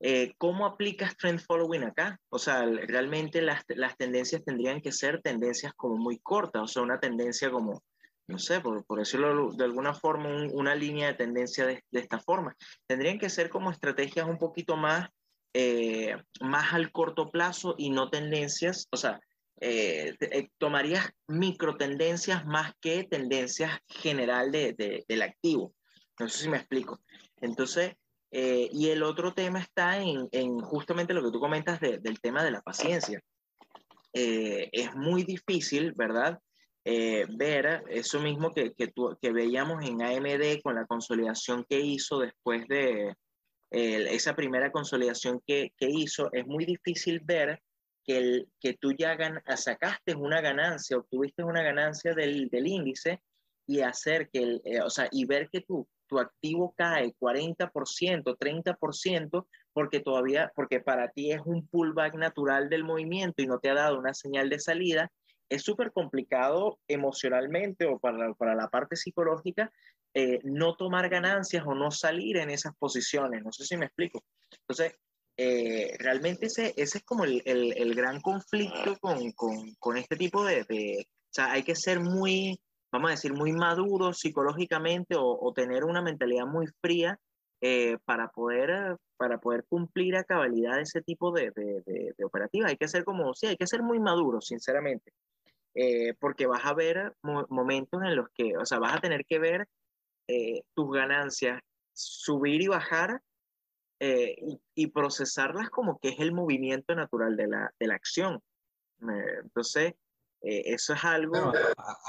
eh, ¿Cómo aplicas trend following acá? O sea, realmente las, las, tendencias tendrían que ser tendencias como muy cortas, o sea, una tendencia como, no sé, por, por decirlo de alguna forma, un, una línea de tendencia de, de, esta forma. Tendrían que ser como estrategias un poquito más, eh, más al corto plazo y no tendencias, o sea, eh, eh tomarías micro tendencias más que tendencias general de, de, del activo. No sé si me explico. Entonces, eh, y el otro tema está en, en, justamente lo que tú comentas de, del tema de la paciencia. Eh, es muy difícil, ¿verdad? Eh, ver eso mismo que, que, tu, que, veíamos en AMD con la consolidación que hizo después de esa primera consolidación que, que, hizo. Es muy difícil ver que, el, que tú ya gan, sacaste una ganancia, obtuviste una ganancia del, del índice y hacer que, el, o sea, y ver que tú tu activo cae 40%, 30%, porque todavía, porque para ti es un pullback natural del movimiento y no te ha dado una señal de salida, es súper complicado emocionalmente o para para la parte psicológica eh, no tomar ganancias o no salir en esas posiciones. No sé si me explico. Entonces, eh, realmente ese, ese es como el, el, el gran conflicto con, con, con, este tipo de, de, O sea, hay que ser muy vamos a decir, muy maduro psicológicamente o, o tener una mentalidad muy fría eh, para, poder, para poder cumplir a cabalidad ese tipo de, de, de, de operativas. Hay que ser como, sí, hay que ser muy maduro, sinceramente, eh, porque vas a ver mo momentos en los que, o sea, vas a tener que ver eh, tus ganancias subir y bajar eh, y, y, procesarlas como que es el movimiento natural de la, la acción. entonces, eh, eso es algo... Bueno,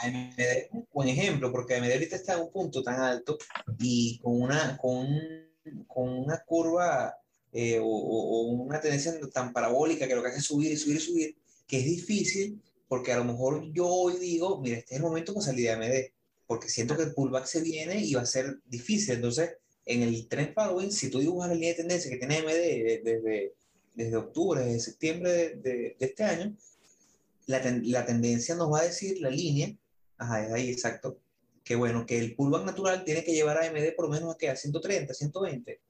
AMD un buen ejemplo, porque AMD ahorita está en un punto tan alto y con una, con, con una curva eh, o, o, una tendencia tan parabólica que lo que hace es subir y subir y subir, que es difícil, porque a lo mejor yo hoy digo, mira, este es el momento para salir de AMD, porque siento que el pullback se viene y va a ser difícil. Entonces, en el trend following, si tú dibujas la línea de tendencia que tiene AMD desde, desde, desde octubre, desde septiembre de, de, de este año, la, ten, la, tendencia nos va a decir, la línea, ajá, es ahí exacto, que bueno, que el pullback natural tiene que llevar a AMD por lo menos a, a 130, 120,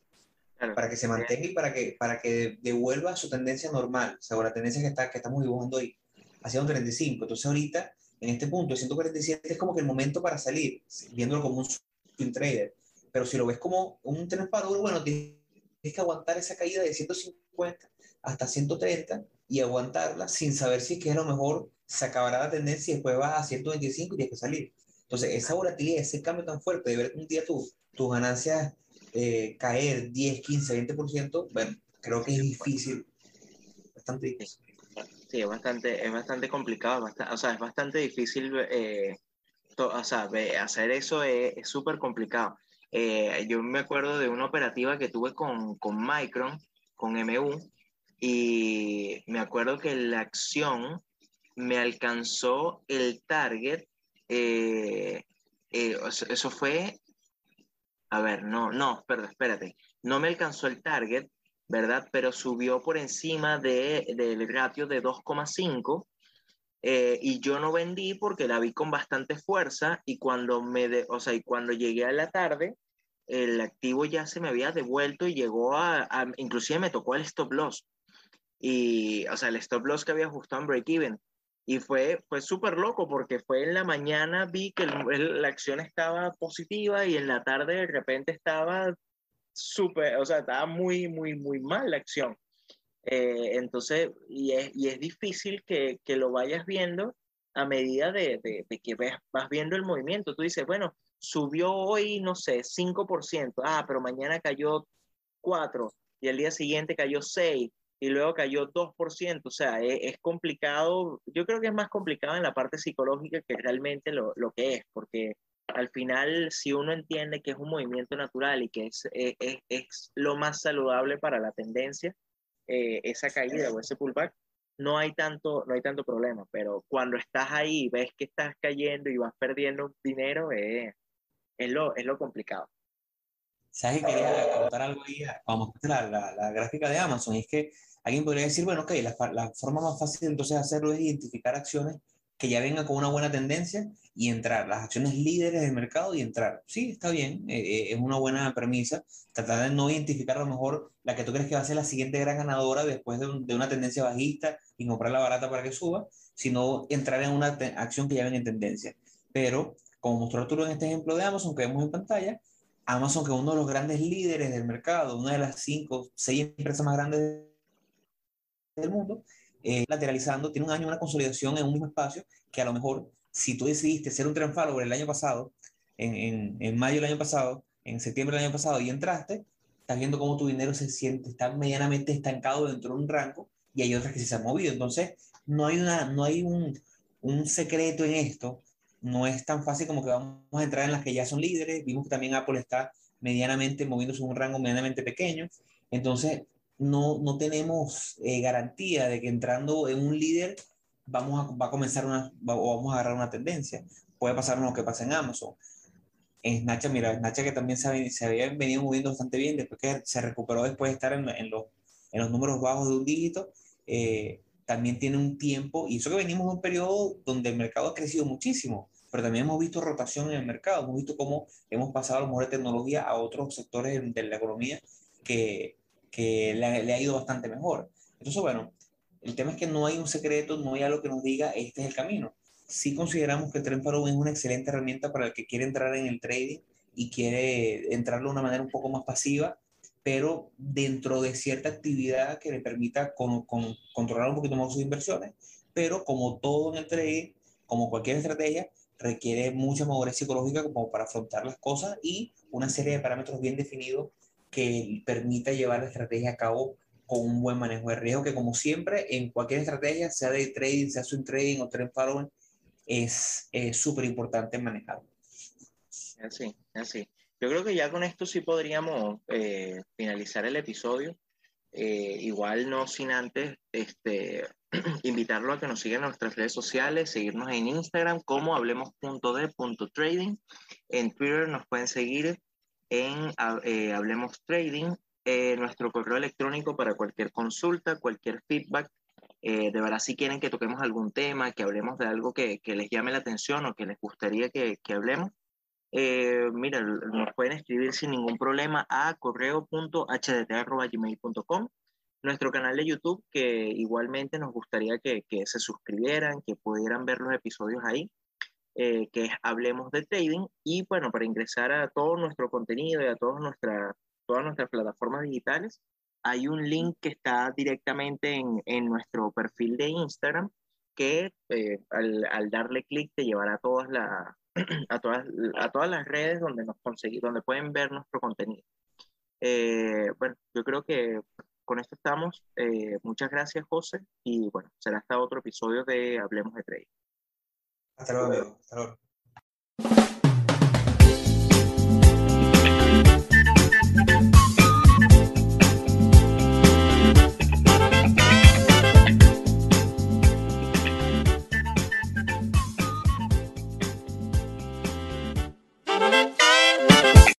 claro. para que se mantenga y para que, para que devuelva su tendencia normal, o sea, la tendencia que, está, que estamos dibujando hoy, hacia un 35. Entonces ahorita, en este punto, 147 es como que el momento para salir, viéndolo como un swing trader. Pero si lo ves como un tren bueno, tienes que aguantar esa caída de 150 hasta 130 y aguantarla sin saber si es que a lo mejor se acabará la tendencia y después vas a 125 y tienes que salir. Entonces, esa volatilidad, ese cambio tan fuerte de ver un día tus tu ganancias eh, caer 10, 15, 20%, bueno, creo que es difícil, bastante difícil. Sí, es bastante, es bastante complicado, bastante, o sea, es bastante difícil, eh, to, o sea, hacer eso es súper complicado. Eh, yo me acuerdo de una operativa que tuve con, con Micron, con MU, y me acuerdo que la acción me alcanzó el target, eh, eh, eso fue, a ver, no, no, perdón, espérate, no me alcanzó el target, ¿verdad? Pero subió por encima de, del ratio de 2,5 eh, y yo no vendí porque la vi con bastante fuerza y cuando me, de, o sea, y cuando llegué a la tarde, el activo ya se me había devuelto y llegó a, a inclusive me tocó el stop loss y, o sea, el stop loss que había ajustado en break-even. Y fue, fue súper loco porque fue en la mañana vi que el, el, la acción estaba positiva y en la tarde de repente estaba súper, o sea, estaba muy, muy, muy mal la acción. Eh, entonces, y es, y es difícil que, que, lo vayas viendo a medida de, de, de que ves, vas viendo el movimiento. Tú dices, bueno, subió hoy, no sé, 5%, ah, pero mañana cayó 4% y el día siguiente cayó 6% y luego cayó 2%, o sea, es, es, complicado, yo creo que es más complicado en la parte psicológica que realmente lo, lo que es, porque al final, si uno entiende que es un movimiento natural y que es, es, es lo más saludable para la tendencia, eh, esa caída o ese pullback, no hay, tanto, no hay tanto problema, pero cuando estás ahí ves que estás cayendo y vas perdiendo dinero, eh, es, lo, es lo complicado. ¿Sabes que quería contar algo ahí? Vamos a la, la, gráfica de Amazon. Es que alguien podría decir, bueno, ok, la, la forma más fácil entonces de hacerlo es identificar acciones que ya vengan con una buena tendencia y entrar, las acciones líderes del mercado y entrar. Sí, está bien, eh, eh, es una buena premisa. Tratar de no identificar a lo mejor la que tú crees que va a ser la siguiente gran ganadora después de, un, de una tendencia bajista y comprarla barata para que suba, sino entrar en una acción que ya venga en tendencia. Pero, como mostró Arturo en este ejemplo de Amazon que vemos en pantalla, Amazon, que es uno de los grandes líderes del mercado, una de las cinco, seis empresas más grandes del mundo, eh, lateralizando, tiene un año una consolidación en un mismo espacio que a lo mejor si tú decidiste ser un trend el año pasado, en, en, en, mayo del año pasado, en septiembre del año pasado y entraste, estás viendo cómo tu dinero se siente, está medianamente estancado dentro de un rango y hay otras que se han movido. Entonces, no hay, una, no hay un, un secreto en esto, no es tan fácil como que vamos a entrar en las que ya son líderes. Vimos que también Apple está medianamente moviéndose en un rango medianamente pequeño. Entonces, no, no tenemos eh, garantía de que entrando en un líder vamos a, va a comenzar una, va, o vamos a agarrar una tendencia. Puede pasar lo que pasa en Amazon. En Snapchat, mira, Snapchat que también se, había venido moviendo bastante bien, después que se recuperó después de estar en, en, los, en los números bajos de un dígito, eh, también tiene un tiempo, y eso que venimos de un periodo donde el mercado ha crecido muchísimo, pero también hemos visto rotación en el mercado, hemos visto cómo hemos pasado a lo mejor de tecnología a otros sectores de la economía que, que le, le, ha ido bastante mejor. Entonces, bueno, el tema es que no hay un secreto, no hay algo que nos diga este es el camino. Sí consideramos que Trend Follow es una excelente herramienta para el que quiere entrar en el trading y quiere entrarlo de una manera un poco más pasiva, pero dentro de cierta actividad que le permita con, con, controlar un poquito más sus inversiones. Pero como todo en el trading, como cualquier estrategia, requiere mucha madurez psicológica como para afrontar las cosas y una serie de parámetros bien definidos que permita llevar la estrategia a cabo con un buen manejo de riesgo, que como siempre, en cualquier estrategia, sea de trading, sea swing trading o trend following, es súper importante manejarlo. Así, así. Yo creo que ya con esto sí podríamos eh, finalizar el episodio. Eh, igual no sin antes este, invitarlo a que nos sigan en nuestras redes sociales, seguirnos en Instagram como hablemos.de.trading. En Twitter nos pueden seguir en eh, Hablemos Trading, eh, nuestro correo electrónico para cualquier consulta, cualquier feedback. Eh, de verdad, si quieren que toquemos algún tema, que hablemos de algo que, que les llame la atención o que les gustaría que, que hablemos, eh, mira, nos pueden escribir sin ningún problema a correo.hdt.gmail.com. Nuestro canal de YouTube, que igualmente nos gustaría que, que se suscribieran, que pudieran ver los episodios ahí. Eh, que es Hablemos de Trading. Y bueno, para ingresar a todo nuestro contenido y a todas nuestras, todas nuestras plataformas digitales, hay un link que está directamente en, en nuestro perfil de Instagram que eh, al, al, darle clic te llevará a todas, la, a, todas, a todas las redes donde, nos conseguir, donde pueden ver nuestro contenido. Eh, bueno, yo creo que con esto estamos. Eh, muchas gracias, José. Y bueno, será hasta otro episodio de Hablemos de Trading. Hasta luego, amigo. Hasta luego.